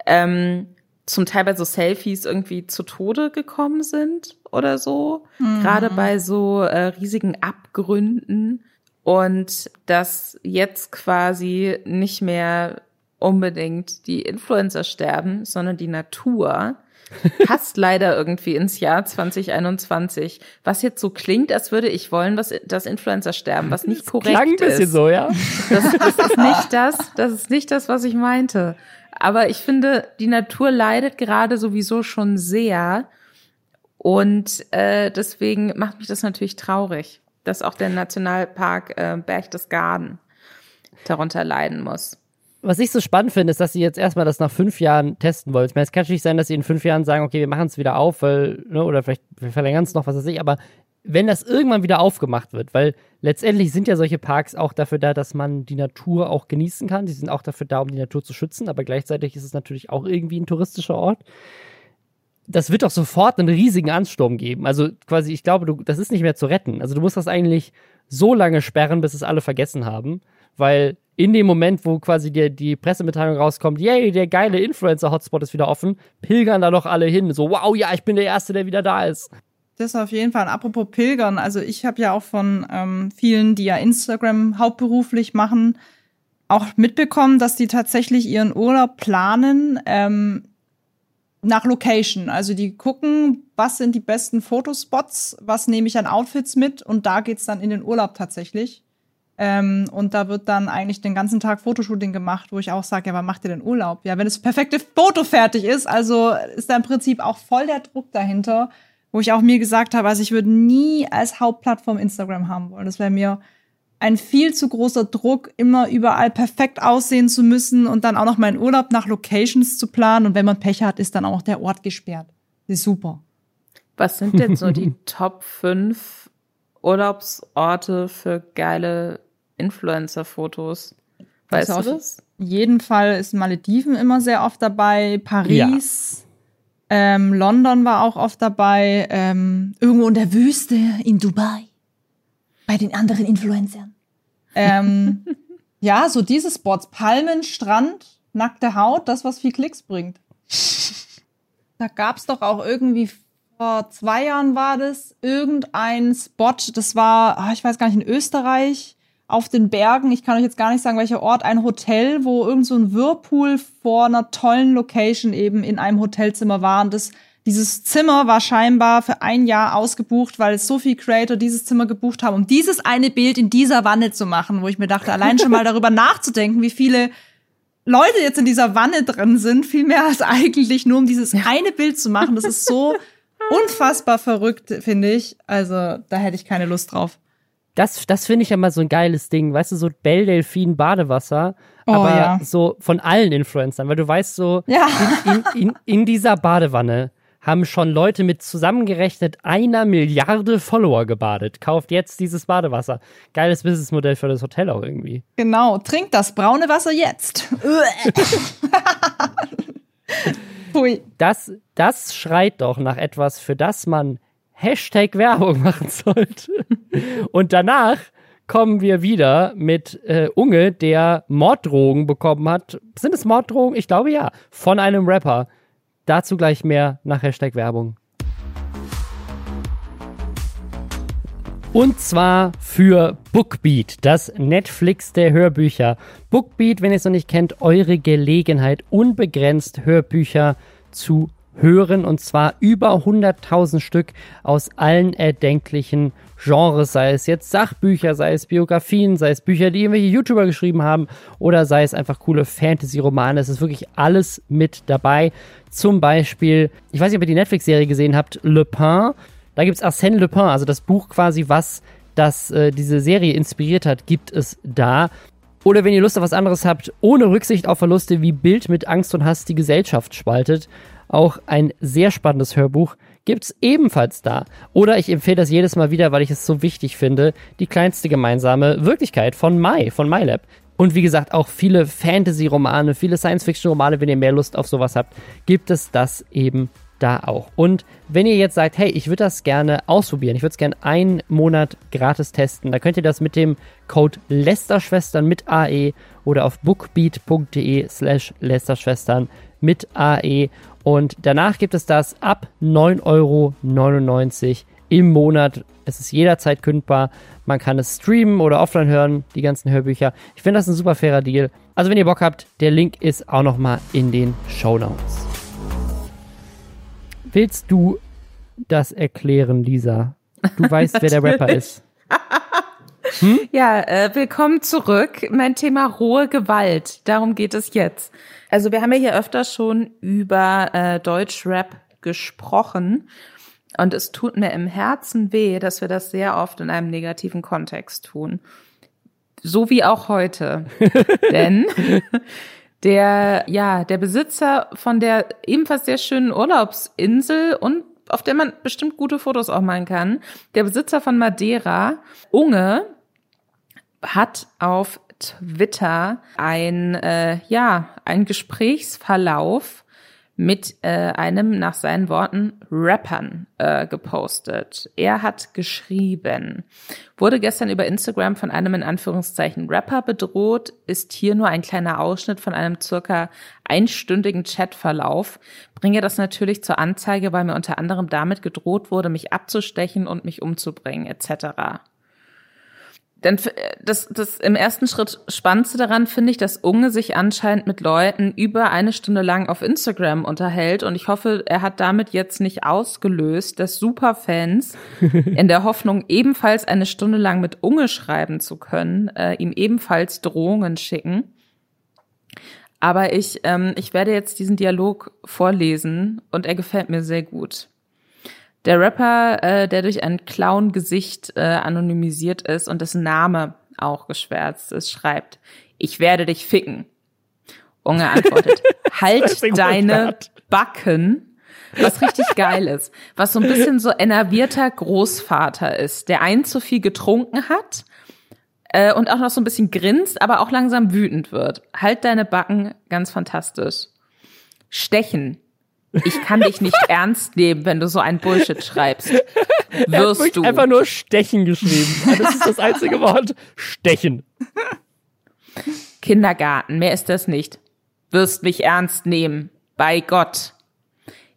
ähm, zum Teil bei so Selfies irgendwie zu Tode gekommen sind oder so. Gerade bei so äh, riesigen Abgründen. Und dass jetzt quasi nicht mehr unbedingt die Influencer sterben, sondern die Natur passt leider irgendwie ins Jahr 2021. Was jetzt so klingt, als würde ich wollen, was, dass Influencer sterben, was nicht korrekt Klang ein bisschen ist. so, ja. Das, das ist nicht das, das ist nicht das, was ich meinte. Aber ich finde, die Natur leidet gerade sowieso schon sehr. Und äh, deswegen macht mich das natürlich traurig, dass auch der Nationalpark äh, Berchtesgaden darunter leiden muss. Was ich so spannend finde, ist, dass sie jetzt erstmal das nach fünf Jahren testen wollen. Ich meine, es kann natürlich sein, dass sie in fünf Jahren sagen, okay, wir machen es wieder auf, weil, ne, oder vielleicht wir verlängern es noch, was weiß ich, aber wenn das irgendwann wieder aufgemacht wird, weil letztendlich sind ja solche Parks auch dafür da, dass man die Natur auch genießen kann. Sie sind auch dafür da, um die Natur zu schützen, aber gleichzeitig ist es natürlich auch irgendwie ein touristischer Ort. Das wird doch sofort einen riesigen Ansturm geben. Also quasi, ich glaube, du, das ist nicht mehr zu retten. Also du musst das eigentlich so lange sperren, bis es alle vergessen haben, weil in dem Moment, wo quasi die, die Pressemitteilung rauskommt, yay, der geile Influencer-Hotspot ist wieder offen, pilgern da doch alle hin. So, wow, ja, ich bin der Erste, der wieder da ist. Das auf jeden Fall. Und apropos Pilgern, also ich habe ja auch von ähm, vielen, die ja Instagram hauptberuflich machen, auch mitbekommen, dass die tatsächlich ihren Urlaub planen ähm, nach Location. Also die gucken, was sind die besten Fotospots, was nehme ich an Outfits mit und da geht's dann in den Urlaub tatsächlich. Ähm, und da wird dann eigentlich den ganzen Tag Fotoshooting gemacht, wo ich auch sage, ja, wann macht ihr denn Urlaub? Ja, wenn das perfekte Foto fertig ist, also ist da im Prinzip auch voll der Druck dahinter, wo ich auch mir gesagt habe, also ich würde nie als Hauptplattform Instagram haben wollen. Das wäre mir ein viel zu großer Druck, immer überall perfekt aussehen zu müssen und dann auch noch meinen Urlaub nach Locations zu planen. Und wenn man Pech hat, ist dann auch noch der Ort gesperrt. Das ist super. Was sind denn so die Top 5 Urlaubsorte für geile Influencer-Fotos? Weißt Also du auf das? jeden Fall ist Malediven immer sehr oft dabei, Paris, ähm, London war auch oft dabei, ähm, irgendwo in der Wüste in Dubai, bei den anderen Influencern. Ähm, ja, so diese Spots, Palmen, Strand, nackte Haut, das, was viel Klicks bringt. Da gab's doch auch irgendwie vor zwei Jahren war das irgendein Spot, das war, ah, ich weiß gar nicht, in Österreich auf den Bergen, ich kann euch jetzt gar nicht sagen, welcher Ort, ein Hotel, wo irgend so ein Whirlpool vor einer tollen Location eben in einem Hotelzimmer war. Und das, dieses Zimmer war scheinbar für ein Jahr ausgebucht, weil so viele Creator dieses Zimmer gebucht haben, um dieses eine Bild in dieser Wanne zu machen, wo ich mir dachte, allein schon mal darüber nachzudenken, wie viele Leute jetzt in dieser Wanne drin sind, viel mehr als eigentlich nur um dieses eine Bild zu machen. Das ist so unfassbar verrückt, finde ich. Also da hätte ich keine Lust drauf. Das, das finde ich ja mal so ein geiles Ding. Weißt du, so Bell Delfin Badewasser, Oh, aber ja. so von allen Influencern, weil du weißt so, Ja. in, in, in dieser Badewanne haben schon Leute mit zusammengerechnet einer Milliarde Follower gebadet. Kauft jetzt dieses Badewasser. Geiles Businessmodell für das Hotel auch irgendwie. Genau, trink das braune Wasser jetzt. Hui. Das, das schreit doch nach etwas, für das man Hashtag Werbung machen sollte. Und danach kommen wir wieder mit äh, Unge, der Morddrogen bekommen hat. Sind es Morddrogen? Ich glaube ja. Von einem Rapper. Dazu gleich mehr nach Hashtag Werbung. Und zwar für Bookbeat, das Netflix der Hörbücher. Bookbeat, wenn ihr es noch nicht kennt, eure Gelegenheit, unbegrenzt Hörbücher zu hören. Und zwar über 100.000 Stück aus allen erdenklichen Genres, sei es jetzt Sachbücher, sei es Biografien, sei es Bücher, die irgendwelche YouTuber geschrieben haben oder sei es einfach coole Fantasy-Romane. Es ist wirklich alles mit dabei. Zum Beispiel, ich weiß nicht, ob ihr die Netflix-Serie gesehen habt, Le Pen. Da gibt's Arsène Lupin, also das Buch quasi, was das, äh, diese Serie inspiriert hat, gibt es da. Oder wenn ihr Lust auf was anderes habt, ohne Rücksicht auf Verluste, wie Bild mit Angst und Hass die Gesellschaft spaltet, auch ein sehr spannendes Hörbuch, gibt's ebenfalls da. Oder ich empfehle das jedes Mal wieder, weil ich es so wichtig finde, die kleinste gemeinsame Wirklichkeit von Mai, von MyLab. Und wie gesagt, auch viele Fantasy-Romane, viele Science-Fiction-Romane, wenn ihr mehr Lust auf sowas habt, gibt es das eben da auch. Und wenn ihr jetzt sagt, hey, ich würde das gerne ausprobieren, ich würde es gerne einen Monat gratis testen, dann könnt ihr das mit dem Code Lästerschwestern mit AE oder auf bookbeat.de slash Lästerschwestern mit AE und danach gibt es das ab 9,99 Euro im Monat. Es ist jederzeit kündbar. Man kann es streamen oder offline hören, die ganzen Hörbücher. Ich finde das ein super fairer Deal. Also wenn ihr Bock habt, der Link ist auch nochmal in den Show Notes. Willst du das erklären, Lisa? Du weißt, wer der Rapper ist. Hm? Ja, äh, willkommen zurück. Mein Thema rohe Gewalt. Darum geht es jetzt. Also wir haben ja hier öfter schon über äh, Deutschrap gesprochen. Und es tut mir im Herzen weh, dass wir das sehr oft in einem negativen Kontext tun. So wie auch heute. Denn der, ja, der Besitzer von der ebenfalls sehr schönen Urlaubsinsel und auf der man bestimmt gute Fotos auch machen kann. Der Besitzer von Madeira, Unge, hat auf Twitter ein, äh, ja, ein Gesprächsverlauf mit äh, einem nach seinen Worten Rappern äh, gepostet. Er hat geschrieben, wurde gestern über Instagram von einem in Anführungszeichen Rapper bedroht, ist hier nur ein kleiner Ausschnitt von einem circa einstündigen Chatverlauf. Bringe das natürlich zur Anzeige, weil mir unter anderem damit gedroht wurde, mich abzustechen und mich umzubringen etc. Denn das, das im ersten Schritt Spannendste daran finde ich, dass Unge sich anscheinend mit Leuten über eine Stunde lang auf Instagram unterhält. Und ich hoffe, er hat damit jetzt nicht ausgelöst, dass Superfans in der Hoffnung, ebenfalls eine Stunde lang mit Unge schreiben zu können, äh, ihm ebenfalls Drohungen schicken. Aber ich, ähm, ich werde jetzt diesen Dialog vorlesen und er gefällt mir sehr gut. Der Rapper, äh, der durch ein Clown-Gesicht äh, anonymisiert ist und dessen Name auch geschwärzt ist, schreibt, ich werde dich ficken. Unge antwortet, halt deine Backen, was richtig geil ist, was so ein bisschen so enervierter Großvater ist, der ein zu viel getrunken hat äh, und auch noch so ein bisschen grinst, aber auch langsam wütend wird. Halt deine Backen, ganz fantastisch. Stechen, ich kann dich nicht ernst nehmen, wenn du so ein Bullshit schreibst. Wirst du. einfach nur stechen geschrieben. Das ist das einzige Wort. Stechen. Kindergarten, mehr ist das nicht. Wirst mich ernst nehmen. Bei Gott.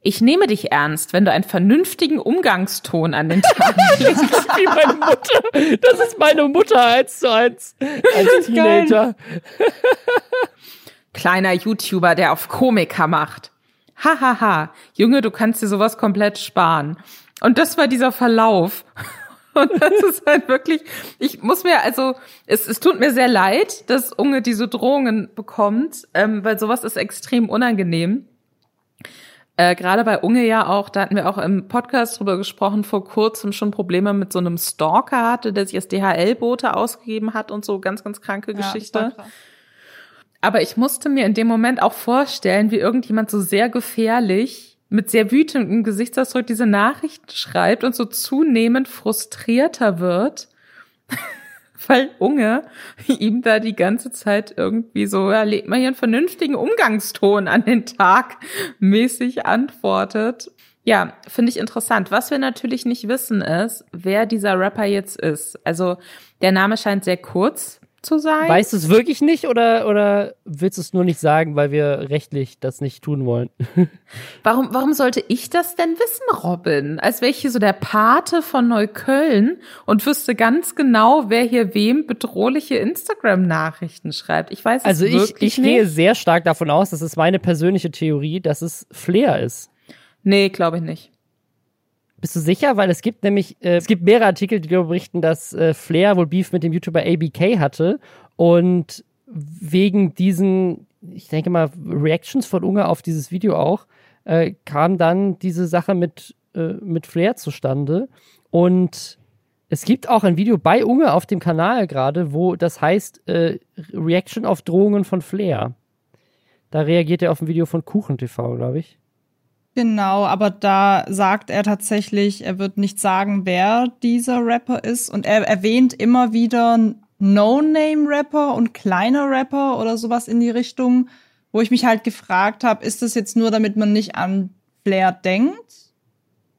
Ich nehme dich ernst, wenn du einen vernünftigen Umgangston an den Tag legst. Wie meine Mutter. Das ist meine Mutter eins zu eins. Als Teenager. Kleiner YouTuber, der auf Komiker macht hahaha, ha, ha. Junge, du kannst dir sowas komplett sparen. Und das war dieser Verlauf. Und das ist halt wirklich, ich muss mir, also, es, es tut mir sehr leid, dass Unge diese Drohungen bekommt, ähm, weil sowas ist extrem unangenehm. Äh, Gerade bei Unge ja auch, da hatten wir auch im Podcast drüber gesprochen, vor kurzem schon Probleme mit so einem Stalker hatte, der sich als DHL-Bote ausgegeben hat und so ganz, ganz kranke ja, Geschichte. Aber ich musste mir in dem Moment auch vorstellen, wie irgendjemand so sehr gefährlich mit sehr wütendem Gesichtsausdruck diese Nachricht schreibt und so zunehmend frustrierter wird, weil Unge ihm da die ganze Zeit irgendwie so, ja, legt mal hier einen vernünftigen Umgangston an den Tag mäßig antwortet. Ja, finde ich interessant. Was wir natürlich nicht wissen ist, wer dieser Rapper jetzt ist. Also der Name scheint sehr kurz zu sein. Weißt du es wirklich nicht oder, oder willst du es nur nicht sagen, weil wir rechtlich das nicht tun wollen? warum, warum sollte ich das denn wissen, Robin? Als wäre ich hier so der Pate von Neukölln und wüsste ganz genau, wer hier wem bedrohliche Instagram-Nachrichten schreibt. Ich weiß es also wirklich ich, ich nicht. gehe sehr stark davon aus, das ist meine persönliche Theorie, dass es Flair ist. Nee, glaube ich nicht. Bist du sicher? Weil es gibt nämlich, äh, es gibt mehrere Artikel, die darüber berichten, dass äh, Flair wohl Beef mit dem YouTuber ABK hatte und wegen diesen, ich denke mal, Reactions von Unge auf dieses Video auch, äh, kam dann diese Sache mit, äh, mit Flair zustande. Und es gibt auch ein Video bei Unge auf dem Kanal gerade, wo das heißt äh, Reaction auf Drohungen von Flair. Da reagiert er auf ein Video von Kuchen TV, glaube ich. Genau, aber da sagt er tatsächlich, er wird nicht sagen, wer dieser Rapper ist. Und er erwähnt immer wieder No-Name-Rapper und kleiner Rapper oder sowas in die Richtung, wo ich mich halt gefragt habe, ist das jetzt nur, damit man nicht an Flair denkt?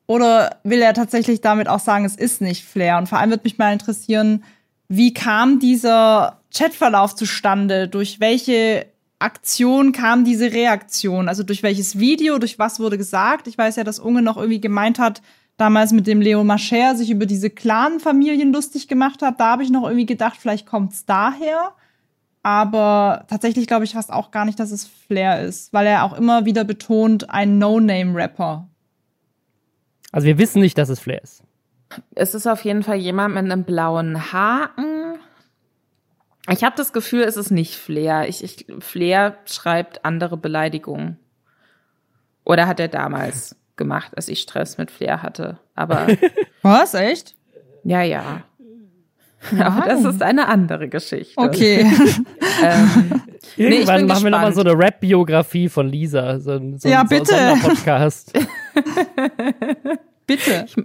Oder will er tatsächlich damit auch sagen, es ist nicht Flair? Und vor allem würde mich mal interessieren, wie kam dieser Chatverlauf zustande? Durch welche Aktion kam diese Reaktion? Also durch welches Video, durch was wurde gesagt? Ich weiß ja, dass Unge noch irgendwie gemeint hat, damals mit dem Leo Mascher sich über diese Clan-Familien lustig gemacht hat, da habe ich noch irgendwie gedacht, vielleicht kommt's daher. Aber tatsächlich glaube ich fast auch gar nicht, dass es Flair ist, weil er auch immer wieder betont, ein No-Name-Rapper. Also wir wissen nicht, dass es Flair ist. Es ist auf jeden Fall jemand mit einem blauen Haken. Ich habe das Gefühl, es ist nicht Flair. Ich, ich, Flair schreibt andere Beleidigungen. Oder hat er damals gemacht, als ich Stress mit Flair hatte. Aber. Was? Echt? Ja, ja. Wow. Aber das ist eine andere Geschichte. Okay. ähm, Irgendwann nee, machen wir nochmal so eine Rap-Biografie von Lisa. So, so ja, bitte. So Podcast. bitte. Ich,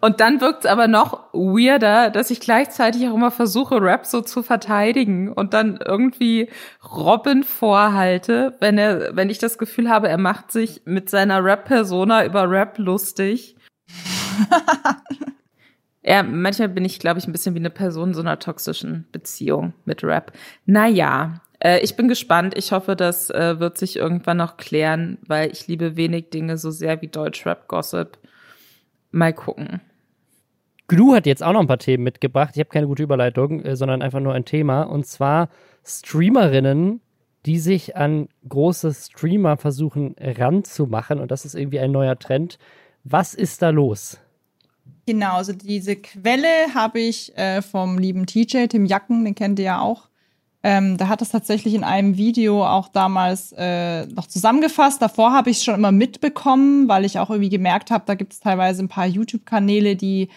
und dann wirkt es aber noch weirder, dass ich gleichzeitig auch immer versuche, Rap so zu verteidigen und dann irgendwie Robin vorhalte, wenn er, wenn ich das Gefühl habe, er macht sich mit seiner Rap-Persona über Rap lustig. ja, manchmal bin ich, glaube ich, ein bisschen wie eine Person in so einer toxischen Beziehung mit Rap. Naja, äh, ich bin gespannt. Ich hoffe, das äh, wird sich irgendwann noch klären, weil ich liebe wenig Dinge so sehr wie Deutschrap-Gossip. Mal gucken. Gnu hat jetzt auch noch ein paar Themen mitgebracht. Ich habe keine gute Überleitung, äh, sondern einfach nur ein Thema. Und zwar Streamerinnen, die sich an große Streamer versuchen ranzumachen. Und das ist irgendwie ein neuer Trend. Was ist da los? Genau, also diese Quelle habe ich äh, vom lieben TJ, Tim Jacken, den kennt ihr ja auch. Ähm, da hat es tatsächlich in einem Video auch damals äh, noch zusammengefasst. Davor habe ich es schon immer mitbekommen, weil ich auch irgendwie gemerkt habe, da gibt es teilweise ein paar YouTube-Kanäle, die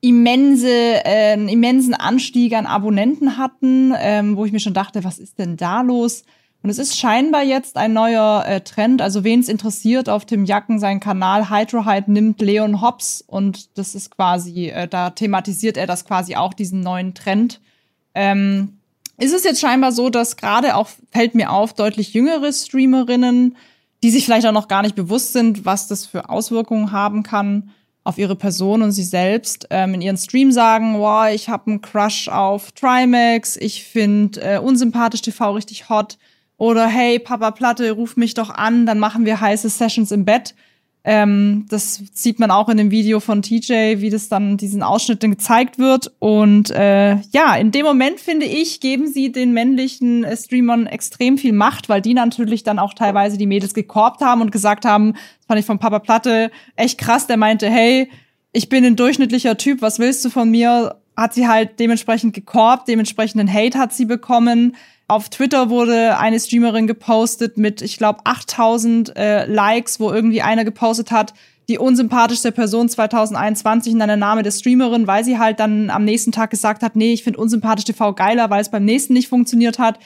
immense, äh, einen immensen Anstieg an Abonnenten hatten, ähm, wo ich mir schon dachte, was ist denn da los? Und es ist scheinbar jetzt ein neuer äh, Trend. Also wen es interessiert, auf Tim Jacken sein Kanal Hydrohide nimmt Leon Hobbs und das ist quasi, äh, da thematisiert er das quasi auch, diesen neuen Trend. Ähm, ist es jetzt scheinbar so, dass gerade auch, fällt mir auf, deutlich jüngere Streamerinnen, die sich vielleicht auch noch gar nicht bewusst sind, was das für Auswirkungen haben kann auf ihre Person und sie selbst, ähm, in ihren Stream sagen, wow, ich habe einen Crush auf Trimax, ich finde äh, unsympathisch TV richtig hot oder hey, Papa Platte, ruf mich doch an, dann machen wir heiße Sessions im Bett. Ähm, das sieht man auch in dem Video von TJ, wie das dann diesen Ausschnitten gezeigt wird. Und äh, ja, in dem Moment finde ich, geben sie den männlichen äh, Streamern extrem viel Macht, weil die natürlich dann auch teilweise die Mädels gekorbt haben und gesagt haben, das fand ich von Papa Platte echt krass, der meinte, hey, ich bin ein durchschnittlicher Typ, was willst du von mir? Hat sie halt dementsprechend gekorbt, dementsprechenden Hate hat sie bekommen. Auf Twitter wurde eine Streamerin gepostet mit, ich glaube, 8000 äh, Likes, wo irgendwie einer gepostet hat, die unsympathischste Person 2021 in einer Name der Streamerin, weil sie halt dann am nächsten Tag gesagt hat, nee, ich finde unsympathisch TV geiler, weil es beim nächsten nicht funktioniert hat.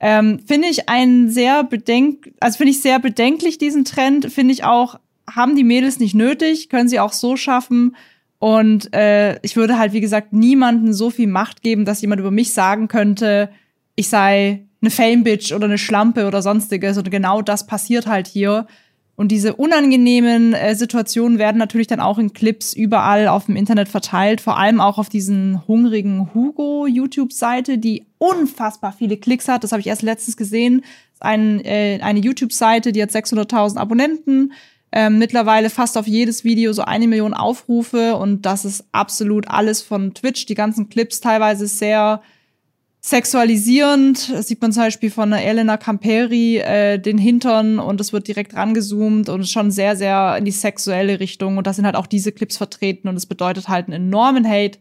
Ähm, finde ich einen sehr bedenk, also finde ich sehr bedenklich diesen Trend. Finde ich auch, haben die Mädels nicht nötig, können sie auch so schaffen. Und äh, ich würde halt, wie gesagt, niemanden so viel Macht geben, dass jemand über mich sagen könnte, ich sei eine Fame-Bitch oder eine Schlampe oder sonstiges. Und genau das passiert halt hier. Und diese unangenehmen äh, Situationen werden natürlich dann auch in Clips überall auf dem Internet verteilt, vor allem auch auf diesen hungrigen Hugo YouTube-Seite, die unfassbar viele Klicks hat. Das habe ich erst letztens gesehen. Ein, äh, eine YouTube-Seite, die hat 600.000 Abonnenten, ähm, mittlerweile fast auf jedes Video so eine Million Aufrufe und das ist absolut alles von Twitch. Die ganzen Clips teilweise sehr sexualisierend. Das sieht man zum Beispiel von Elena Camperi äh, den Hintern und es wird direkt rangezoomt und schon sehr, sehr in die sexuelle Richtung. Und da sind halt auch diese Clips vertreten und es bedeutet halt einen enormen Hate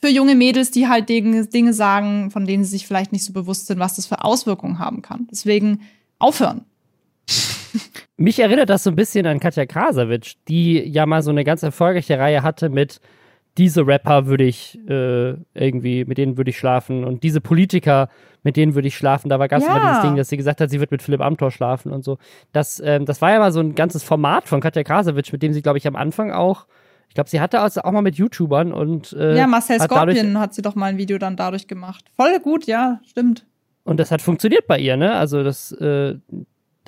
für junge Mädels, die halt Dinge, Dinge sagen, von denen sie sich vielleicht nicht so bewusst sind, was das für Auswirkungen haben kann. Deswegen aufhören. Mich erinnert das so ein bisschen an Katja Krasavitsch, die ja mal so eine ganz erfolgreiche Reihe hatte mit diese Rapper würde ich äh, irgendwie, mit denen würde ich schlafen und diese Politiker, mit denen würde ich schlafen. Da war ganz ja. immer dieses Ding, dass sie gesagt hat, sie wird mit Philipp Amthor schlafen und so. Das, ähm, das war ja mal so ein ganzes Format von Katja Krasowitsch, mit dem sie, glaube ich, am Anfang auch ich glaube, sie hatte also auch mal mit YouTubern und äh, Ja, Marcel hat Scorpion hat sie doch mal ein Video dann dadurch gemacht. Voll gut, ja, stimmt. Und das hat funktioniert bei ihr, ne? Also das äh,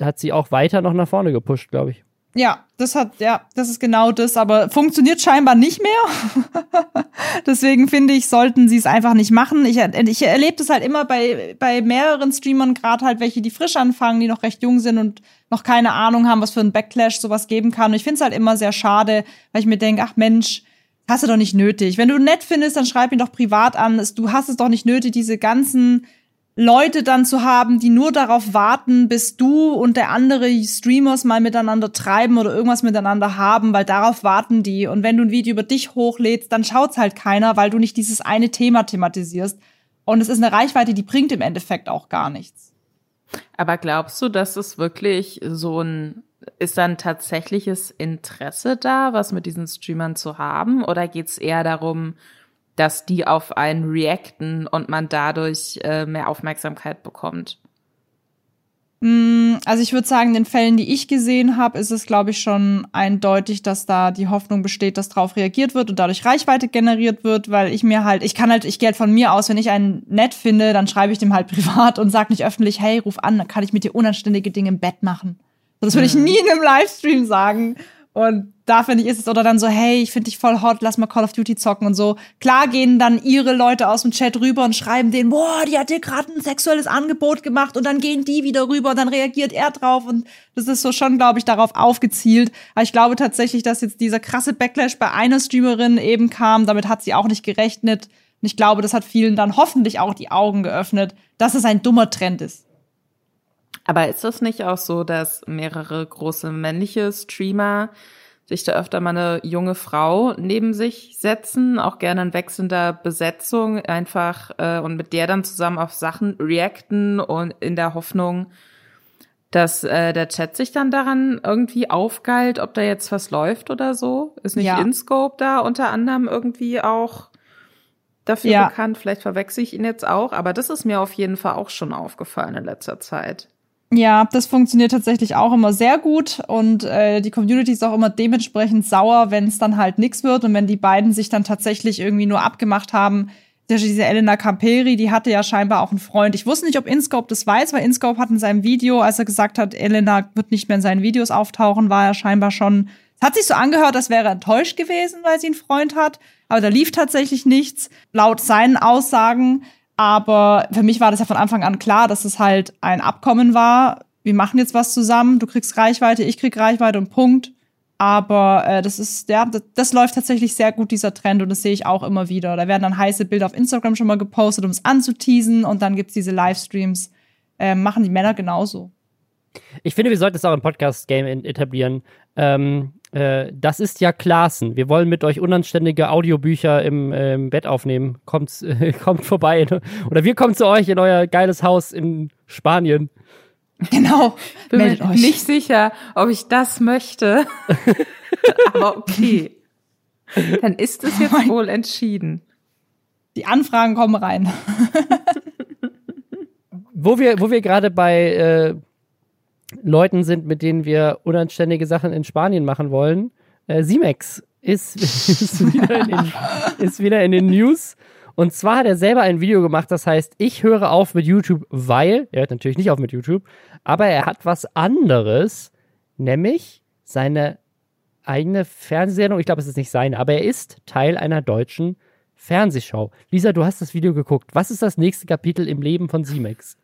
hat sie auch weiter noch nach vorne gepusht, glaube ich. Ja, das hat, ja, das ist genau das, aber funktioniert scheinbar nicht mehr. Deswegen finde ich, sollten sie es einfach nicht machen. Ich, ich erlebe das halt immer bei, bei mehreren Streamern, gerade halt welche, die frisch anfangen, die noch recht jung sind und noch keine Ahnung haben, was für ein Backlash sowas geben kann. Und ich finde es halt immer sehr schade, weil ich mir denke, ach Mensch, hast du doch nicht nötig. Wenn du nett findest, dann schreib ihn doch privat an. Du hast es doch nicht nötig, diese ganzen Leute dann zu haben, die nur darauf warten, bis du und der andere Streamers mal miteinander treiben oder irgendwas miteinander haben, weil darauf warten die. Und wenn du ein Video über dich hochlädst, dann schaut's halt keiner, weil du nicht dieses eine Thema thematisierst. Und es ist eine Reichweite, die bringt im Endeffekt auch gar nichts. Aber glaubst du, dass es wirklich so ein, ist dann tatsächliches Interesse da, was mit diesen Streamern zu haben? Oder geht's eher darum, dass die auf einen reacten und man dadurch äh, mehr Aufmerksamkeit bekommt? Mm, also ich würde sagen, in den Fällen, die ich gesehen habe, ist es, glaube ich, schon eindeutig, dass da die Hoffnung besteht, dass darauf reagiert wird und dadurch Reichweite generiert wird, weil ich mir halt, ich kann halt, ich gehe halt von mir aus, wenn ich einen nett finde, dann schreibe ich dem halt privat und sage nicht öffentlich, hey, ruf an, dann kann ich mit dir unanständige Dinge im Bett machen. Das würde ich mhm. nie in einem Livestream sagen. Und da finde ich, ist es oder dann so, hey, ich finde dich voll hot, lass mal Call of Duty zocken und so. Klar gehen dann ihre Leute aus dem Chat rüber und schreiben denen, boah, die hat dir gerade ein sexuelles Angebot gemacht und dann gehen die wieder rüber und dann reagiert er drauf und das ist so schon, glaube ich, darauf aufgezielt. Aber ich glaube tatsächlich, dass jetzt dieser krasse Backlash bei einer Streamerin eben kam, damit hat sie auch nicht gerechnet. Und ich glaube, das hat vielen dann hoffentlich auch die Augen geöffnet, dass es ein dummer Trend ist. Aber ist es nicht auch so, dass mehrere große männliche Streamer sich da öfter mal eine junge Frau neben sich setzen, auch gerne in wechselnder Besetzung, einfach äh, und mit der dann zusammen auf Sachen reacten und in der Hoffnung, dass äh, der Chat sich dann daran irgendwie aufgeilt, ob da jetzt was läuft oder so. Ist nicht ja. InScope da unter anderem irgendwie auch dafür ja. bekannt? Vielleicht verwechsel ich ihn jetzt auch, aber das ist mir auf jeden Fall auch schon aufgefallen in letzter Zeit. Ja, das funktioniert tatsächlich auch immer sehr gut und äh, die Community ist auch immer dementsprechend sauer, wenn es dann halt nix wird und wenn die beiden sich dann tatsächlich irgendwie nur abgemacht haben. Diese Elena Camperi, die hatte ja scheinbar auch einen Freund. Ich wusste nicht, ob Inscope das weiß, weil Inscope hat in seinem Video, als er gesagt hat, Elena wird nicht mehr in seinen Videos auftauchen, war er scheinbar schon. Es hat sich so angehört, als wäre er enttäuscht gewesen, weil sie einen Freund hat. Aber da lief tatsächlich nichts. Laut seinen Aussagen aber für mich war das ja von Anfang an klar, dass es halt ein Abkommen war. Wir machen jetzt was zusammen, du kriegst Reichweite, ich krieg Reichweite und Punkt. Aber äh, das ist, ja, das, das, läuft tatsächlich sehr gut, dieser Trend, und das sehe ich auch immer wieder. Da werden dann heiße Bilder auf Instagram schon mal gepostet, um es anzuteasen, und dann gibt's diese Livestreams. Äh, machen die Männer genauso. Ich finde, wir sollten es auch im Podcast-Game etablieren. Ähm, äh, das ist ja Klassen. Wir wollen mit euch unanständige Audiobücher im, äh, im Bett aufnehmen. Kommt, äh, kommt vorbei. Oder wir kommen zu euch in euer geiles Haus in Spanien. Genau. Bin mir euch. nicht sicher, ob ich das möchte. Aber okay. Dann ist es jetzt oh wohl entschieden. Die Anfragen kommen rein. wo wir, wo wir gerade bei äh, Leuten sind, mit denen wir unanständige Sachen in Spanien machen wollen. Äh, Simex ist, ist, wieder in den, ist wieder in den News. Und zwar hat er selber ein Video gemacht, das heißt, ich höre auf mit YouTube, weil, er hört natürlich nicht auf mit YouTube, aber er hat was anderes, nämlich seine eigene Fernsehsendung. Ich glaube, es ist nicht seine, aber er ist Teil einer deutschen Fernsehshow. Lisa, du hast das Video geguckt. Was ist das nächste Kapitel im Leben von Simex?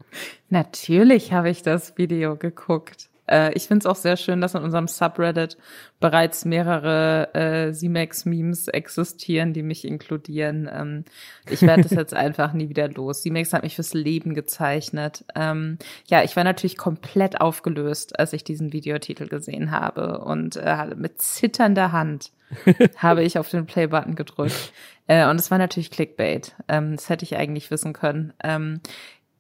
Natürlich habe ich das Video geguckt. Äh, ich finde es auch sehr schön, dass in unserem Subreddit bereits mehrere äh, Simex-Memes existieren, die mich inkludieren. Ähm, ich werde das jetzt einfach nie wieder los. Simex hat mich fürs Leben gezeichnet. Ähm, ja, ich war natürlich komplett aufgelöst, als ich diesen Videotitel gesehen habe und äh, mit zitternder Hand habe ich auf den Play-Button gedrückt. Äh, und es war natürlich Clickbait. Ähm, das hätte ich eigentlich wissen können. Ähm,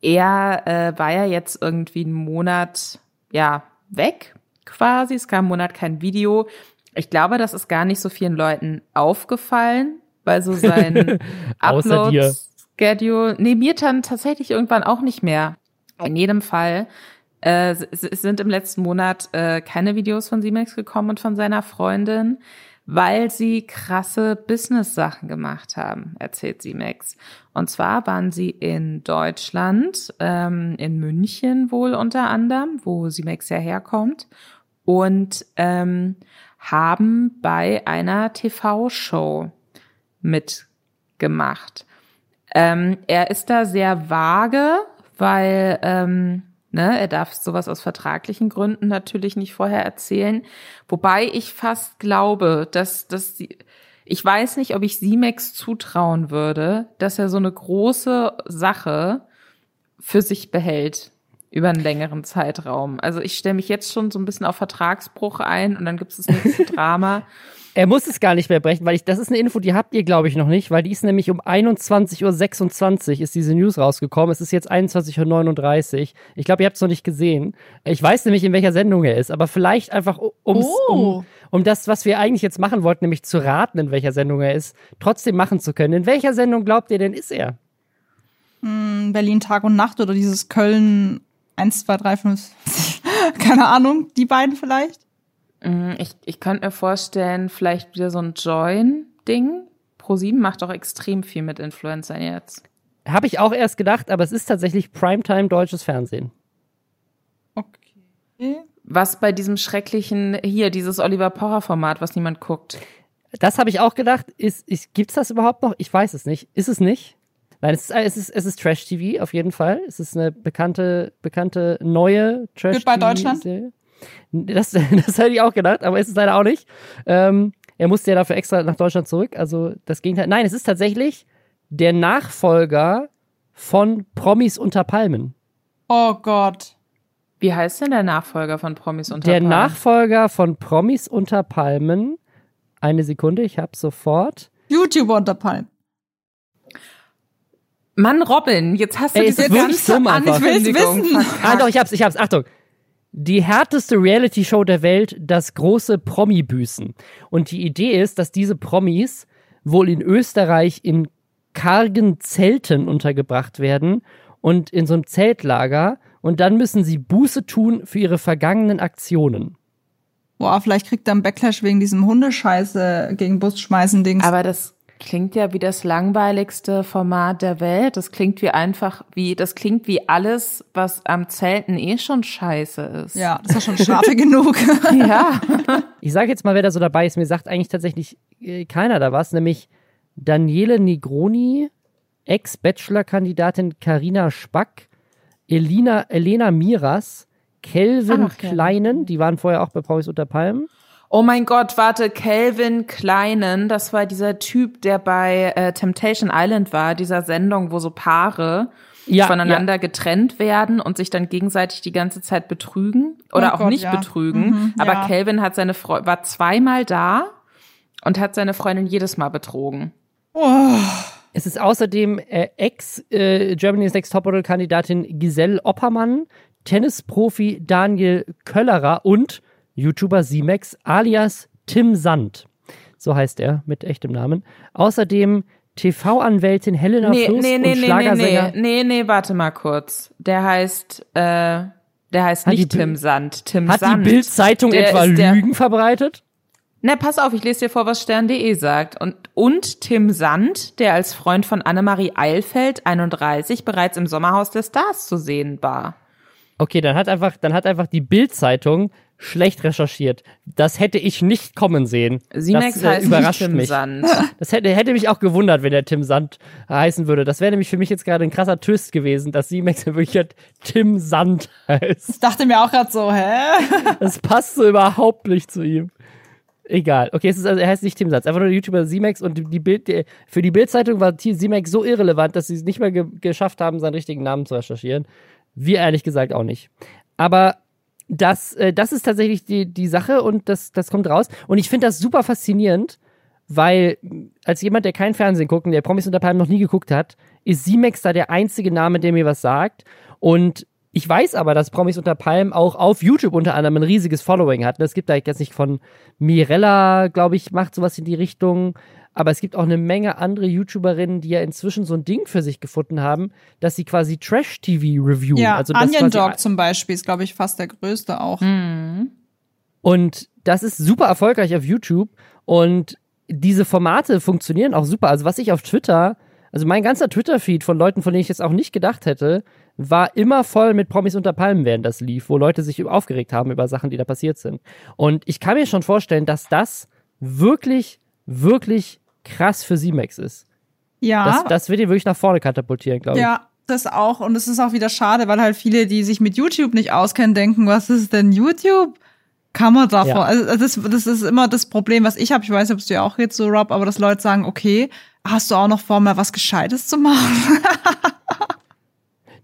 er äh, war ja jetzt irgendwie einen Monat, ja, weg quasi. Es kam einen Monat kein Video. Ich glaube, das ist gar nicht so vielen Leuten aufgefallen, weil so sein Upload-Schedule, nee, mir dann tatsächlich irgendwann auch nicht mehr. In jedem Fall äh, es sind im letzten Monat äh, keine Videos von Simex gekommen und von seiner Freundin weil sie krasse Business-Sachen gemacht haben, erzählt sie Max. Und zwar waren sie in Deutschland, ähm, in München wohl unter anderem, wo sie Max ja herkommt, und ähm, haben bei einer TV-Show mitgemacht. Ähm, er ist da sehr vage, weil ähm, ne, er darf sowas aus vertraglichen Gründen natürlich nicht vorher erzählen. Wobei ich fast glaube, dass, dass die, ich weiß nicht, ob ich Simex zutrauen würde, dass er so eine große Sache für sich behält über einen längeren Zeitraum. Also ich stelle mich jetzt schon so ein bisschen auf Vertragsbruch ein und dann gibt es das nächste Drama. Er muss es gar nicht mehr brechen, weil ich, das ist eine Info, die habt ihr, glaube ich, noch nicht, weil die ist nämlich um 21.26 Uhr ist diese News rausgekommen. Es ist jetzt 21.39 Uhr. Ich glaube, ihr habt es noch nicht gesehen. Ich weiß nämlich, in welcher Sendung er ist, aber vielleicht einfach, ums, oh. um, um das, was wir eigentlich jetzt machen wollten, nämlich zu raten, in welcher Sendung er ist, trotzdem machen zu können. In welcher Sendung glaubt ihr denn, ist er? Hm, Berlin Tag und Nacht oder dieses Köln 1, 2, 3, 5, keine Ahnung, die beiden vielleicht? Mm, ich, ich könnte mir vorstellen, vielleicht wieder so ein Join-Ding. Pro7 macht doch extrem viel mit Influencern jetzt. Habe ich auch erst gedacht, aber es ist tatsächlich Primetime deutsches Fernsehen. Okay. Was bei diesem schrecklichen, hier, dieses Oliver Pocher-Format, was niemand guckt. Das habe ich auch gedacht. Ist, ist, gibt's das überhaupt noch? Ich weiß es nicht. Ist es nicht? Nein, es ist, es ist, es ist Trash-TV auf jeden Fall. Es ist eine bekannte, bekannte neue Trash-TV. bei Deutschland? Das, das hätte ich auch gedacht, aber ist es leider auch nicht. Ähm, er musste ja dafür extra nach Deutschland zurück. Also das Gegenteil. Nein, es ist tatsächlich der Nachfolger von Promis unter Palmen. Oh Gott. Wie heißt denn der Nachfolger von Promis unter der Palmen? Der Nachfolger von Promis unter Palmen. Eine Sekunde, ich hab's sofort. YouTuber unter Palmen. Mann, Robin, jetzt hast du Ey, diese ganze Ankündigung Ah, doch, ich hab's, ich hab's. Achtung. Die härteste Reality-Show der Welt, das große Promi-Büßen. Und die Idee ist, dass diese Promis wohl in Österreich in kargen Zelten untergebracht werden und in so einem Zeltlager und dann müssen sie Buße tun für ihre vergangenen Aktionen. Boah, vielleicht kriegt er einen Backlash wegen diesem Hundescheiße gegen Bus schmeißen Dings. Aber das Klingt ja wie das langweiligste Format der Welt. Das klingt wie einfach wie, das klingt wie alles, was am Zelten eh schon scheiße ist. Ja, das ist ja schon Strafe genug. ja. Ich sage jetzt mal, wer da so dabei ist. Mir sagt eigentlich tatsächlich äh, keiner da was, nämlich Daniele Nigroni, Ex-Bachelor-Kandidatin Karina Spack, Elina, Elena Miras, Kelvin Ach, Kleinen, die waren vorher auch bei Promis unter Palmen. Oh mein Gott, warte, Calvin Kleinen, das war dieser Typ, der bei äh, Temptation Island war, dieser Sendung, wo so Paare ja, voneinander ja. getrennt werden und sich dann gegenseitig die ganze Zeit betrügen oder oh auch Gott, nicht ja. betrügen. Mhm, Aber ja. Calvin hat seine Fre war zweimal da und hat seine Freundin jedes Mal betrogen. Oh. Es ist außerdem äh, Ex äh, Germany's Next Topmodel Kandidatin Giselle Oppermann, Tennisprofi Daniel Köllerer und YouTuber Simex alias Tim Sand. So heißt er mit echtem Namen. Außerdem TV-Anwältin Helena nee, Fürst nee, nee, und Schlagersänger. Nee, nee, nee, warte mal kurz. Der heißt, äh, der heißt hat nicht Tim Sand. Tim hat Sand. Hat die Bild-Zeitung etwa Lügen verbreitet? Na, pass auf, ich lese dir vor, was stern.de sagt. Und, und Tim Sand, der als Freund von Annemarie Eilfeld, 31, bereits im Sommerhaus der Stars zu sehen war. Okay, dann hat einfach, dann hat einfach die Bild-Zeitung schlecht recherchiert. Das hätte ich nicht kommen sehen. Sinex das äh, heißt überrascht Tim mich. Sand. Das hätte, hätte mich auch gewundert, wenn der Tim Sand heißen würde. Das wäre nämlich für mich jetzt gerade ein krasser Twist gewesen, dass Simex wirklich halt Tim Sand heißt. Ich dachte mir auch gerade so, hä? Das passt so überhaupt nicht zu ihm. Egal. Okay, es ist also, er heißt nicht Tim Sand, einfach nur der YouTuber Simex und die Bild, die, für die Bildzeitung war Simex so irrelevant, dass sie es nicht mehr ge geschafft haben, seinen richtigen Namen zu recherchieren. Wir ehrlich gesagt auch nicht. Aber das, äh, das ist tatsächlich die, die Sache und das, das kommt raus. Und ich finde das super faszinierend, weil als jemand, der kein Fernsehen guckt und der Promis unter Palmen noch nie geguckt hat, ist Simex da der einzige Name, der mir was sagt. Und ich weiß aber, dass Promis unter Palmen auch auf YouTube unter anderem ein riesiges Following hat. Es gibt da jetzt nicht von Mirella, glaube ich, macht sowas in die Richtung. Aber es gibt auch eine Menge andere YouTuberinnen, die ja inzwischen so ein Ding für sich gefunden haben, dass sie quasi Trash-TV reviewen. Ja, also Onion Dog zum Beispiel ist, glaube ich, fast der größte auch. Mhm. Und das ist super erfolgreich auf YouTube. Und diese Formate funktionieren auch super. Also was ich auf Twitter also mein ganzer Twitter-Feed von Leuten, von denen ich jetzt auch nicht gedacht hätte, war immer voll mit Promis unter Palmen, während das lief, wo Leute sich aufgeregt haben über Sachen, die da passiert sind. Und ich kann mir schon vorstellen, dass das wirklich, wirklich krass für C-Max ist. Ja. Das, das wird ihn wirklich nach vorne katapultieren, glaube ich. Ja, das auch. Und es ist auch wieder schade, weil halt viele, die sich mit YouTube nicht auskennen, denken, was ist denn YouTube? Kann man davon? Ja. Also das, das ist immer das Problem, was ich habe. Ich weiß nicht, ob es dir auch jetzt so, Rob, aber dass Leute sagen, okay, hast du auch noch vor, mal was Gescheites zu machen?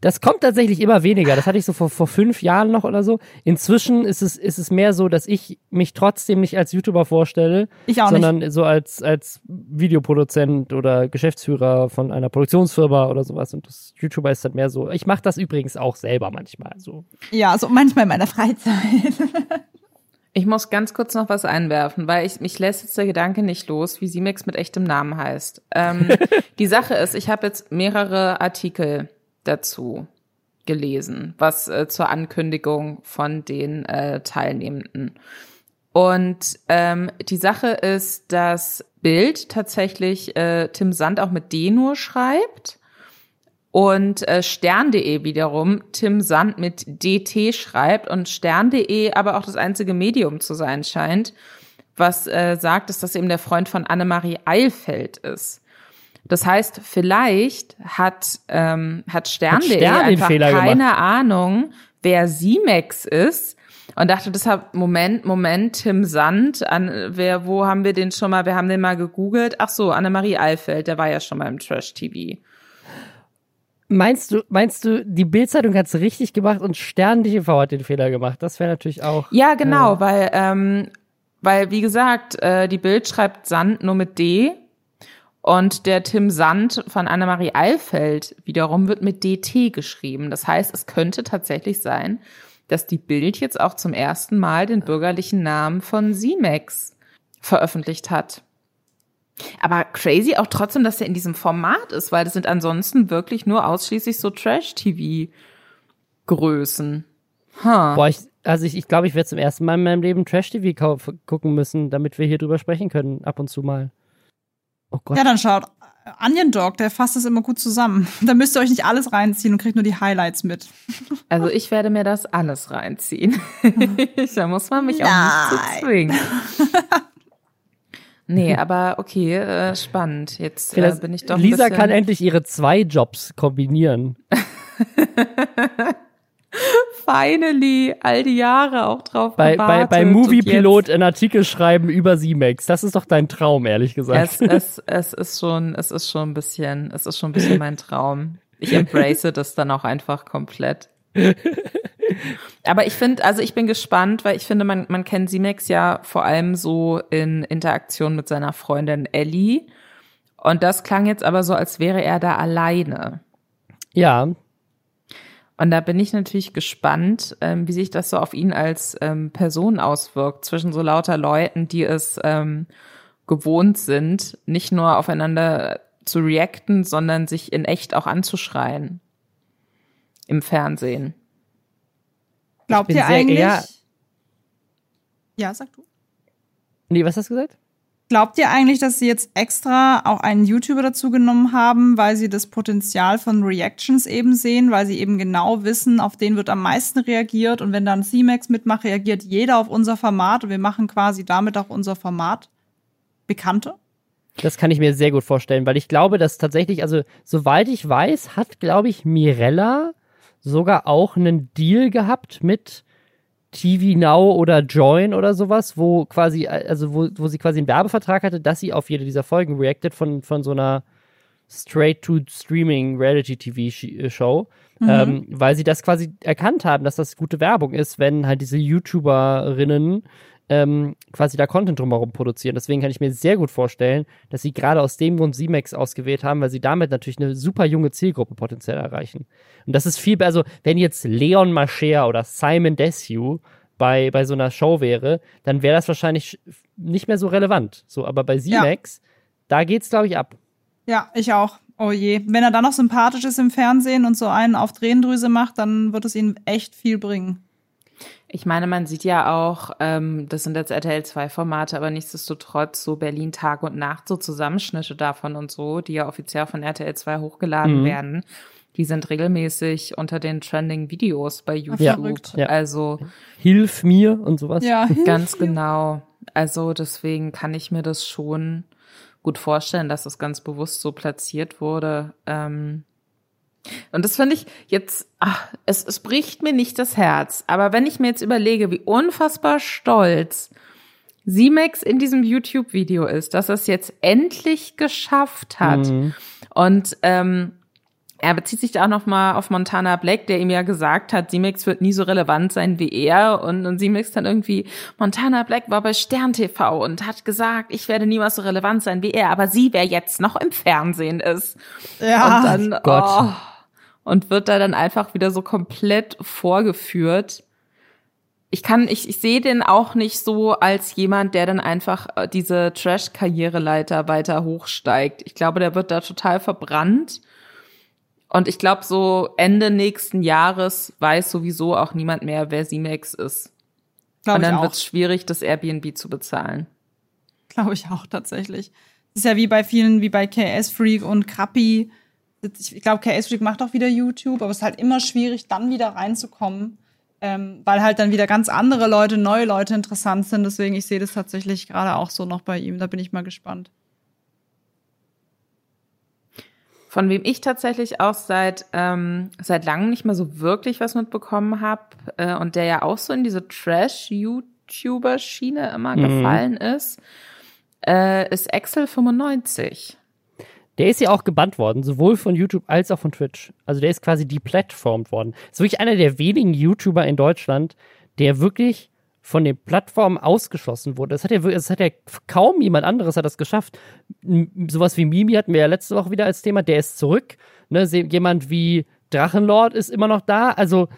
Das kommt tatsächlich immer weniger. Das hatte ich so vor, vor fünf Jahren noch oder so. Inzwischen ist es, ist es mehr so, dass ich mich trotzdem nicht als YouTuber vorstelle, ich auch sondern nicht. so als, als Videoproduzent oder Geschäftsführer von einer Produktionsfirma oder sowas. Und das YouTuber ist dann mehr so. Ich mache das übrigens auch selber manchmal. So. Ja, so manchmal in meiner Freizeit. Ich muss ganz kurz noch was einwerfen, weil ich mich lässt jetzt der Gedanke nicht los, wie Simex mit echtem Namen heißt. Ähm, die Sache ist, ich habe jetzt mehrere Artikel dazu gelesen, was äh, zur Ankündigung von den äh, Teilnehmenden. Und ähm, die Sache ist, dass Bild tatsächlich äh, Tim Sand auch mit D nur schreibt und äh, Stern.de wiederum Tim Sand mit DT schreibt und Stern.de aber auch das einzige Medium zu sein scheint, was äh, sagt, dass das eben der Freund von Annemarie Eilfeld ist. Das heißt, vielleicht hat, ähm, hat Stern.de Stern einfach keine gemacht. Ahnung, wer Simex ist und dachte deshalb, Moment, Moment, Tim Sand, an, wer, wo haben wir den schon mal, wir haben den mal gegoogelt. Ach so, Annemarie Eifeld, der war ja schon mal im Trash-TV. Meinst du, meinst du, die Bildzeitung hat es richtig gemacht und Stern TV hat den Fehler gemacht? Das wäre natürlich auch. Ja, genau, äh, weil, ähm, weil, wie gesagt, äh, die Bild schreibt Sand nur mit D und der Tim Sand von Annemarie Eilfeld wiederum wird mit DT geschrieben. Das heißt, es könnte tatsächlich sein, dass die Bild jetzt auch zum ersten Mal den bürgerlichen Namen von Simex veröffentlicht hat. Aber crazy auch trotzdem, dass er in diesem Format ist, weil das sind ansonsten wirklich nur ausschließlich so Trash-TV-Größen. Huh. Boah, ich, also ich, ich glaube, ich werde zum ersten Mal in meinem Leben Trash-TV gucken müssen, damit wir hier drüber sprechen können, ab und zu mal. Oh Gott. Ja, dann schaut. Onion Dog, der fasst das immer gut zusammen. Da müsst ihr euch nicht alles reinziehen und kriegt nur die Highlights mit. Also ich werde mir das alles reinziehen. da muss man mich Nein. auch nicht zu zwingen. Nee, aber okay, äh, spannend. Jetzt äh, bin ich doch. Lisa kann endlich ihre zwei Jobs kombinieren. Finally, all die Jahre auch drauf bei, Bei, bei Moviepilot einen Artikel schreiben über Z-Max. Das ist doch dein Traum, ehrlich gesagt. Es, es, es ist schon, es ist schon ein bisschen, es ist schon ein bisschen mein Traum. Ich embrace das dann auch einfach komplett. Aber ich finde, also ich bin gespannt, weil ich finde, man, man kennt Simex ja vor allem so in Interaktion mit seiner Freundin Ellie. Und das klang jetzt aber so, als wäre er da alleine. Ja, und da bin ich natürlich gespannt, ähm, wie sich das so auf ihn als ähm, Person auswirkt, zwischen so lauter Leuten, die es ähm, gewohnt sind, nicht nur aufeinander zu reacten, sondern sich in echt auch anzuschreien. Im Fernsehen. Glaubt ihr eigentlich? Ja, sag du. Nee, was hast du gesagt? Glaubt ihr eigentlich, dass sie jetzt extra auch einen YouTuber dazu genommen haben, weil sie das Potenzial von Reactions eben sehen, weil sie eben genau wissen, auf den wird am meisten reagiert und wenn dann C-Max mitmacht, reagiert jeder auf unser Format und wir machen quasi damit auch unser Format bekannter? Das kann ich mir sehr gut vorstellen, weil ich glaube, dass tatsächlich, also soweit ich weiß, hat, glaube ich, Mirella sogar auch einen Deal gehabt mit TV Now oder Join oder sowas, wo quasi, also wo, wo sie quasi einen Werbevertrag hatte, dass sie auf jede dieser Folgen reactet von, von so einer Straight-to-Streaming Reality-TV-Show, mhm. ähm, weil sie das quasi erkannt haben, dass das gute Werbung ist, wenn halt diese YouTuberinnen ähm, quasi da Content drumherum produzieren. Deswegen kann ich mir sehr gut vorstellen, dass sie gerade aus dem Grund C-Max ausgewählt haben, weil sie damit natürlich eine super junge Zielgruppe potenziell erreichen. Und das ist viel, also wenn jetzt Leon Mascher oder Simon Desue bei, bei so einer Show wäre, dann wäre das wahrscheinlich nicht mehr so relevant. So, aber bei Z-Max, ja. da geht's, glaube ich, ab. Ja, ich auch. Oh je. Wenn er dann noch sympathisch ist im Fernsehen und so einen auf Tränendrüse macht, dann wird es ihm echt viel bringen. Ich meine, man sieht ja auch, ähm, das sind jetzt RTL 2 Formate, aber nichtsdestotrotz so Berlin Tag und Nacht, so Zusammenschnitte davon und so, die ja offiziell von RTL 2 hochgeladen mhm. werden. Die sind regelmäßig unter den Trending Videos bei YouTube. Ja. Also Hilf mir und sowas. Ja, ganz genau. Also deswegen kann ich mir das schon gut vorstellen, dass das ganz bewusst so platziert wurde. Ähm, und das finde ich jetzt, ach, es, es bricht mir nicht das Herz. Aber wenn ich mir jetzt überlege, wie unfassbar stolz Simex in diesem YouTube-Video ist, dass er es jetzt endlich geschafft hat. Mhm. Und ähm, er bezieht sich da auch noch mal auf Montana Black, der ihm ja gesagt hat, Simex wird nie so relevant sein wie er. Und, und Simex dann irgendwie, Montana Black war bei Stern TV und hat gesagt, ich werde niemals so relevant sein wie er, aber sie, wer jetzt noch im Fernsehen ist. Ja, und dann, Gott. Oh, und wird da dann einfach wieder so komplett vorgeführt. Ich kann, ich, ich sehe den auch nicht so als jemand, der dann einfach äh, diese Trash-Karriereleiter weiter hochsteigt. Ich glaube, der wird da total verbrannt. Und ich glaube, so Ende nächsten Jahres weiß sowieso auch niemand mehr, wer Simex ist. Glaub und dann wird es schwierig, das Airbnb zu bezahlen. Glaube ich auch tatsächlich. Das ist ja wie bei vielen, wie bei KS Freak und Krappi ich glaube, KS Freak macht auch wieder YouTube, aber es ist halt immer schwierig, dann wieder reinzukommen, ähm, weil halt dann wieder ganz andere Leute, neue Leute interessant sind. Deswegen, ich sehe das tatsächlich gerade auch so noch bei ihm. Da bin ich mal gespannt. Von wem ich tatsächlich auch seit ähm, seit langem nicht mehr so wirklich was mitbekommen habe äh, und der ja auch so in diese Trash-YouTuber-Schiene immer mhm. gefallen ist, äh, ist Excel 95. Der ist ja auch gebannt worden, sowohl von YouTube als auch von Twitch. Also der ist quasi deplatformt worden. Ist wirklich einer der wenigen YouTuber in Deutschland, der wirklich von den Plattformen ausgeschlossen wurde. Das hat ja, das hat ja kaum jemand anderes hat das geschafft. Sowas wie Mimi hatten wir ja letzte Woche wieder als Thema. Der ist zurück. Ne? Jemand wie Drachenlord ist immer noch da. Also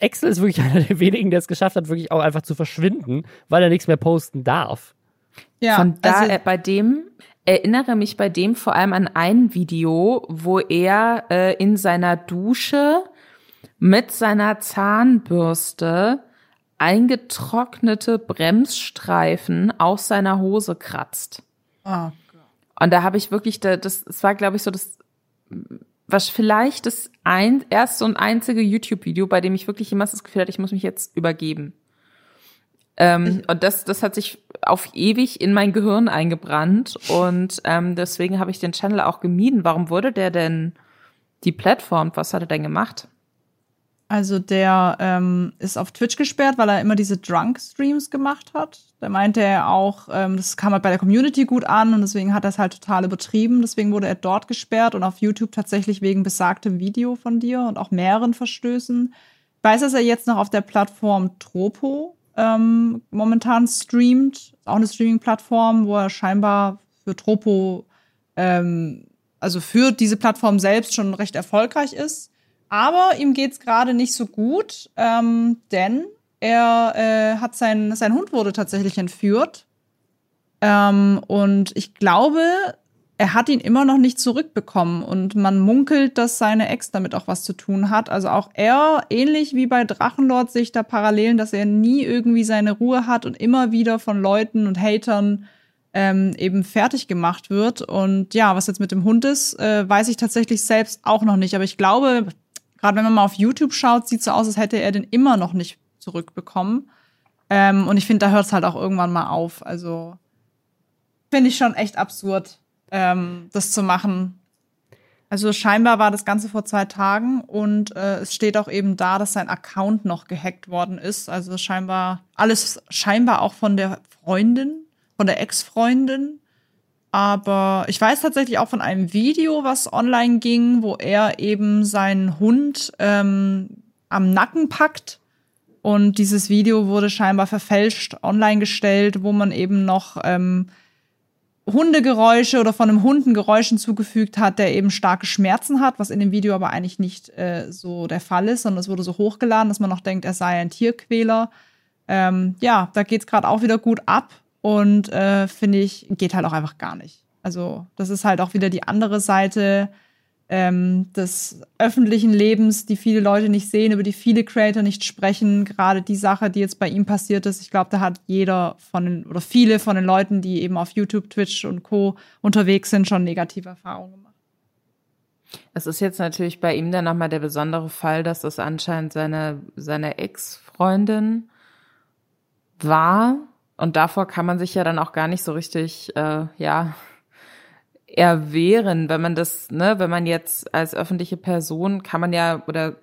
Excel ist wirklich einer der wenigen, der es geschafft hat, wirklich auch einfach zu verschwinden, weil er nichts mehr posten darf. Ja, von da also, bei dem erinnere mich bei dem vor allem an ein Video, wo er äh, in seiner Dusche mit seiner Zahnbürste eingetrocknete Bremsstreifen aus seiner Hose kratzt. Oh. Und da habe ich wirklich, das, das war, glaube ich, so das, was vielleicht das ein, erste und einzige YouTube-Video, bei dem ich wirklich immer das Gefühl hatte, ich muss mich jetzt übergeben. Ähm, und das, das hat sich auf ewig in mein Gehirn eingebrannt und ähm, deswegen habe ich den Channel auch gemieden. Warum wurde der denn die Plattform? Was hat er denn gemacht? Also der ähm, ist auf Twitch gesperrt, weil er immer diese Drunk-Streams gemacht hat. Da meinte er auch, ähm, das kam halt bei der Community gut an und deswegen hat er es halt total übertrieben. Deswegen wurde er dort gesperrt und auf YouTube tatsächlich wegen besagtem Video von dir und auch mehreren Verstößen. Ich weiß, dass er jetzt noch auf der Plattform Tropo ähm, momentan streamt. Auch eine Streaming-Plattform, wo er scheinbar für Tropo, ähm, also für diese Plattform selbst schon recht erfolgreich ist. Aber ihm geht's gerade nicht so gut, ähm, denn er äh, hat sein, sein Hund wurde tatsächlich entführt. Ähm, und ich glaube, er hat ihn immer noch nicht zurückbekommen und man munkelt, dass seine Ex damit auch was zu tun hat. Also auch er, ähnlich wie bei Drachenlord, sich da Parallelen, dass er nie irgendwie seine Ruhe hat und immer wieder von Leuten und Hatern ähm, eben fertig gemacht wird. Und ja, was jetzt mit dem Hund ist, äh, weiß ich tatsächlich selbst auch noch nicht. Aber ich glaube, gerade wenn man mal auf YouTube schaut, sieht so aus, als hätte er den immer noch nicht zurückbekommen. Ähm, und ich finde, da hört es halt auch irgendwann mal auf. Also finde ich schon echt absurd ähm, das zu machen. Also scheinbar war das Ganze vor zwei Tagen und äh, es steht auch eben da, dass sein Account noch gehackt worden ist. Also scheinbar alles scheinbar auch von der Freundin, von der Ex-Freundin. Aber ich weiß tatsächlich auch von einem Video, was online ging, wo er eben seinen Hund ähm, am Nacken packt. Und dieses Video wurde scheinbar verfälscht online gestellt, wo man eben noch ähm, Hundegeräusche oder von einem Hund Geräuschen zugefügt hat, der eben starke Schmerzen hat, was in dem Video aber eigentlich nicht äh, so der Fall ist, sondern es wurde so hochgeladen, dass man noch denkt, er sei ein Tierquäler. Ähm, ja, da geht's gerade auch wieder gut ab und äh, finde ich, geht halt auch einfach gar nicht. Also, das ist halt auch wieder die andere Seite ähm, des öffentlichen Lebens, die viele Leute nicht sehen, über die viele Creator nicht sprechen. Gerade die Sache, die jetzt bei ihm passiert ist, ich glaube, da hat jeder von den, oder viele von den Leuten, die eben auf YouTube, Twitch und Co. unterwegs sind, schon negative Erfahrungen gemacht. Es ist jetzt natürlich bei ihm dann nochmal der besondere Fall, dass das anscheinend seine, seine Ex-Freundin war. Und davor kann man sich ja dann auch gar nicht so richtig, äh, ja, erwehren, wenn man das, ne, wenn man jetzt als öffentliche Person kann man ja oder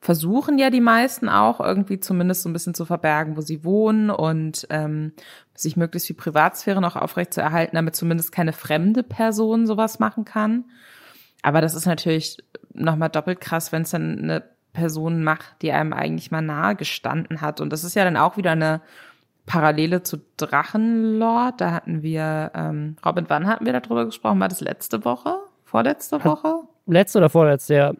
versuchen ja die meisten auch irgendwie zumindest so ein bisschen zu verbergen, wo sie wohnen und ähm, sich möglichst viel Privatsphäre noch aufrecht zu erhalten, damit zumindest keine fremde Person sowas machen kann. Aber das ist natürlich nochmal doppelt krass, wenn es dann eine Person macht, die einem eigentlich mal nahe gestanden hat. Und das ist ja dann auch wieder eine Parallele zu Drachenlord, da hatten wir, ähm, Robin, wann hatten wir darüber gesprochen? War das letzte Woche? Vorletzte Woche? Letzte oder vorletzte, ja.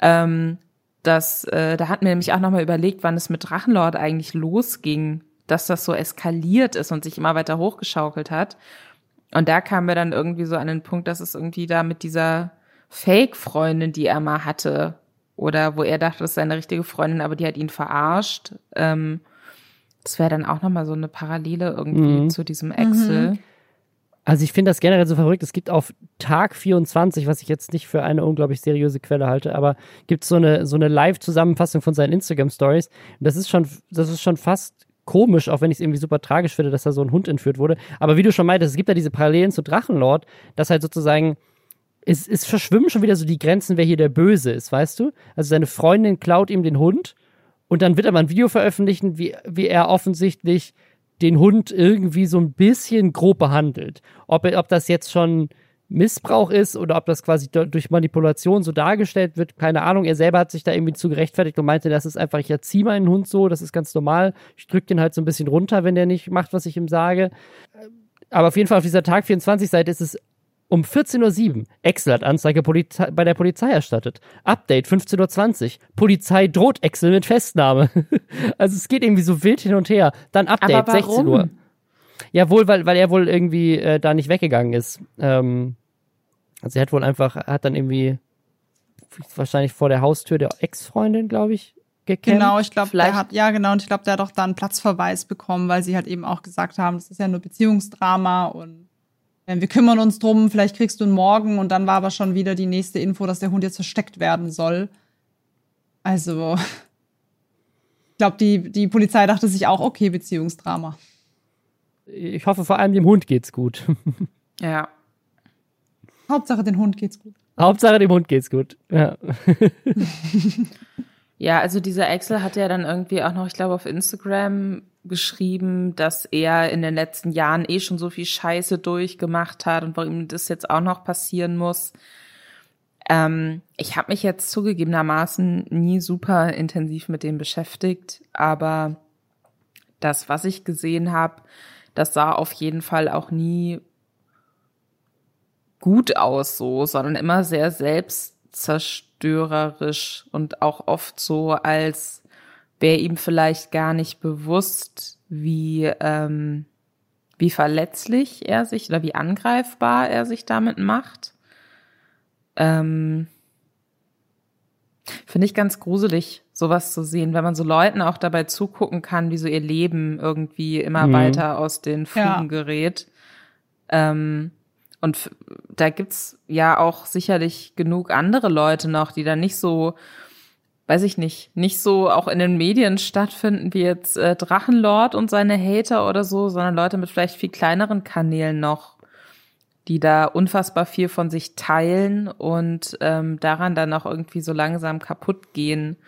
Ähm, das, äh, da hatten wir nämlich auch nochmal überlegt, wann es mit Drachenlord eigentlich losging, dass das so eskaliert ist und sich immer weiter hochgeschaukelt hat. Und da kamen wir dann irgendwie so an den Punkt, dass es irgendwie da mit dieser Fake-Freundin, die er mal hatte, oder wo er dachte, das sei eine richtige Freundin, aber die hat ihn verarscht, ähm, das wäre dann auch nochmal so eine Parallele irgendwie mhm. zu diesem Excel. Mhm. Also ich finde das generell so verrückt. Es gibt auf Tag 24, was ich jetzt nicht für eine unglaublich seriöse Quelle halte, aber gibt so eine so eine Live-Zusammenfassung von seinen Instagram-Stories. Das ist schon, das ist schon fast komisch, auch wenn ich es irgendwie super tragisch finde, dass da so ein Hund entführt wurde. Aber wie du schon meintest, es gibt ja diese Parallelen zu Drachenlord, dass halt sozusagen es, es verschwimmen schon wieder so die Grenzen, wer hier der Böse ist, weißt du? Also seine Freundin klaut ihm den Hund und dann wird aber ein Video veröffentlichen, wie, wie er offensichtlich den Hund irgendwie so ein bisschen grob behandelt. Ob, ob das jetzt schon Missbrauch ist oder ob das quasi durch Manipulation so dargestellt wird, keine Ahnung. Er selber hat sich da irgendwie zu gerechtfertigt und meinte, das ist einfach, ich erziehe meinen Hund so, das ist ganz normal. Ich drücke den halt so ein bisschen runter, wenn der nicht macht, was ich ihm sage. Aber auf jeden Fall auf dieser Tag 24 Seite ist es um 14.07 Uhr. Excel hat Anzeige Polizei bei der Polizei erstattet. Update 15.20 Uhr. Polizei droht Excel mit Festnahme. also es geht irgendwie so wild hin und her. Dann Update 16 Uhr. Ja, wohl, weil, weil er wohl irgendwie äh, da nicht weggegangen ist. Ähm, also er hat wohl einfach, hat dann irgendwie wahrscheinlich vor der Haustür der Ex-Freundin, glaube ich, gekämpft. Genau, ich glaube, der hat, ja genau, und ich glaube, der hat auch da einen Platzverweis bekommen, weil sie halt eben auch gesagt haben, das ist ja nur Beziehungsdrama und wir kümmern uns drum, vielleicht kriegst du ihn morgen und dann war aber schon wieder die nächste Info, dass der Hund jetzt versteckt werden soll. Also, ich glaube, die, die Polizei dachte sich auch, okay, Beziehungsdrama. Ich hoffe, vor allem dem Hund geht's gut. Ja. Hauptsache, dem Hund geht's gut. Hauptsache, dem Hund geht's gut. Ja. ja, also dieser Excel hat ja dann irgendwie auch noch, ich glaube, auf Instagram geschrieben, dass er in den letzten Jahren eh schon so viel Scheiße durchgemacht hat und warum ihm das jetzt auch noch passieren muss. Ähm, ich habe mich jetzt zugegebenermaßen nie super intensiv mit dem beschäftigt, aber das, was ich gesehen habe, das sah auf jeden Fall auch nie gut aus so, sondern immer sehr selbstzerstörerisch und auch oft so als wäre ihm vielleicht gar nicht bewusst, wie, ähm, wie verletzlich er sich oder wie angreifbar er sich damit macht. Ähm, Finde ich ganz gruselig, sowas zu sehen, wenn man so Leuten auch dabei zugucken kann, wie so ihr Leben irgendwie immer mhm. weiter aus den Fugen ja. gerät. Ähm, und da gibt's ja auch sicherlich genug andere Leute noch, die da nicht so weiß ich nicht, nicht so auch in den Medien stattfinden wie jetzt äh, Drachenlord und seine Hater oder so, sondern Leute mit vielleicht viel kleineren Kanälen noch, die da unfassbar viel von sich teilen und ähm, daran dann auch irgendwie so langsam kaputt gehen.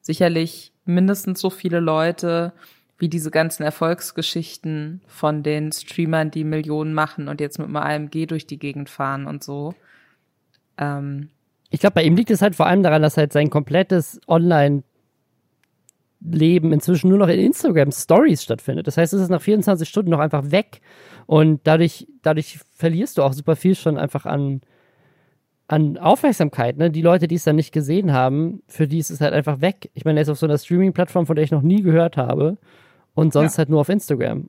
Sicherlich mindestens so viele Leute wie diese ganzen Erfolgsgeschichten von den Streamern, die Millionen machen und jetzt mit einem AMG durch die Gegend fahren und so. Ähm, ich glaube, bei ihm liegt es halt vor allem daran, dass halt sein komplettes Online- Leben inzwischen nur noch in Instagram Stories stattfindet. Das heißt, es ist nach 24 Stunden noch einfach weg und dadurch, dadurch verlierst du auch super viel schon einfach an, an Aufmerksamkeit. Ne? Die Leute, die es dann nicht gesehen haben, für die ist es halt einfach weg. Ich meine, er ist auf so einer Streaming-Plattform, von der ich noch nie gehört habe und sonst ja. halt nur auf Instagram.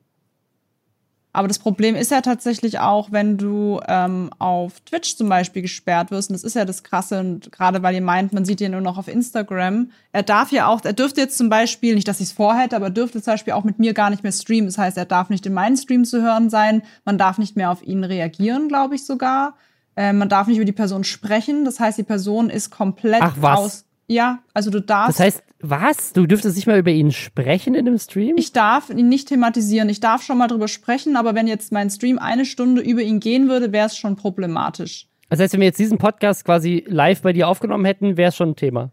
Aber das Problem ist ja tatsächlich auch, wenn du ähm, auf Twitch zum Beispiel gesperrt wirst, und das ist ja das Krasse, und gerade weil ihr meint, man sieht ihn nur noch auf Instagram, er darf ja auch, er dürfte jetzt zum Beispiel, nicht, dass ich es vorhätte, aber dürfte zum Beispiel auch mit mir gar nicht mehr streamen. Das heißt, er darf nicht in meinen Stream zu hören sein, man darf nicht mehr auf ihn reagieren, glaube ich sogar. Äh, man darf nicht über die Person sprechen. Das heißt, die Person ist komplett Ach, was? aus. Ja, also du darfst. Das heißt, was? Du dürftest nicht mal über ihn sprechen in dem Stream? Ich darf ihn nicht thematisieren. Ich darf schon mal drüber sprechen, aber wenn jetzt mein Stream eine Stunde über ihn gehen würde, wäre es schon problematisch. Das heißt, wenn wir jetzt diesen Podcast quasi live bei dir aufgenommen hätten, wäre es schon ein Thema.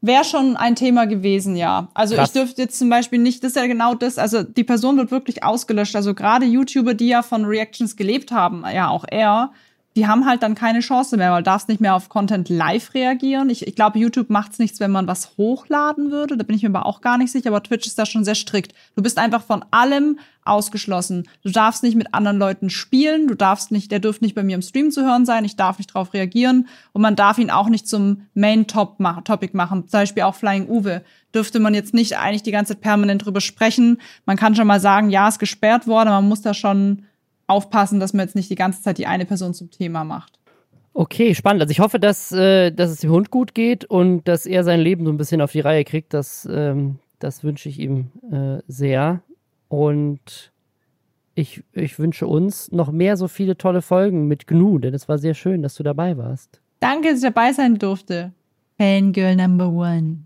Wäre schon ein Thema gewesen, ja. Also Krass. ich dürfte jetzt zum Beispiel nicht, das ist ja genau das, also die Person wird wirklich ausgelöscht. Also gerade YouTuber, die ja von Reactions gelebt haben, ja auch er, die haben halt dann keine Chance mehr, weil du darfst nicht mehr auf Content live reagieren. Ich, ich glaube, YouTube macht's nichts, wenn man was hochladen würde. Da bin ich mir aber auch gar nicht sicher. Aber Twitch ist da schon sehr strikt. Du bist einfach von allem ausgeschlossen. Du darfst nicht mit anderen Leuten spielen. Du darfst nicht, der dürfte nicht bei mir im Stream zu hören sein. Ich darf nicht drauf reagieren. Und man darf ihn auch nicht zum Main-Topic machen. Zum Beispiel auch Flying Uwe. Dürfte man jetzt nicht eigentlich die ganze Zeit permanent drüber sprechen. Man kann schon mal sagen, ja, ist gesperrt worden. Man muss da schon aufpassen, dass man jetzt nicht die ganze Zeit die eine Person zum Thema macht. Okay, spannend. Also ich hoffe, dass, äh, dass es dem Hund gut geht und dass er sein Leben so ein bisschen auf die Reihe kriegt. Das, ähm, das wünsche ich ihm äh, sehr. Und ich, ich wünsche uns noch mehr so viele tolle Folgen mit Gnu, denn es war sehr schön, dass du dabei warst. Danke, dass ich dabei sein durfte. Fangirl Number One.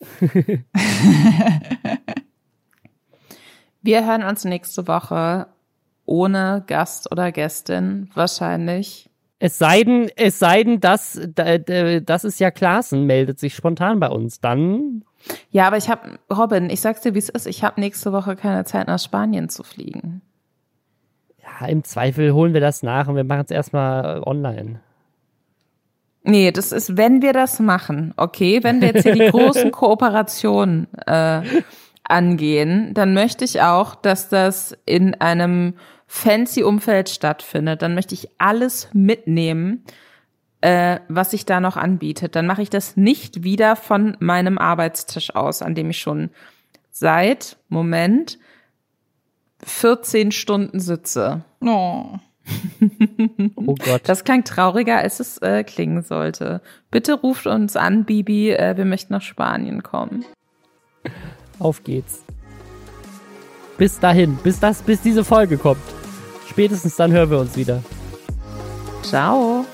Wir hören uns nächste Woche ohne Gast oder Gästin wahrscheinlich. Es sei denn, es sei denn, dass das ist ja Klaassen meldet sich spontan bei uns. Dann Ja, aber ich habe Robin, ich sag's dir, wie es ist. Ich habe nächste Woche keine Zeit nach Spanien zu fliegen. ja, im Zweifel holen wir das nach und wir machen es erstmal online. Nee, das ist, wenn wir das machen, okay, wenn wir jetzt hier die großen Kooperationen äh, angehen, dann möchte ich auch, dass das in einem fancy Umfeld stattfindet. Dann möchte ich alles mitnehmen, äh, was sich da noch anbietet. Dann mache ich das nicht wieder von meinem Arbeitstisch aus, an dem ich schon seit, Moment, 14 Stunden sitze. Oh. Oh Gott. Das klang trauriger, als es äh, klingen sollte. Bitte ruft uns an, Bibi, äh, wir möchten nach Spanien kommen. Auf geht's. Bis dahin, bis das, bis diese Folge kommt. Spätestens dann hören wir uns wieder. Ciao.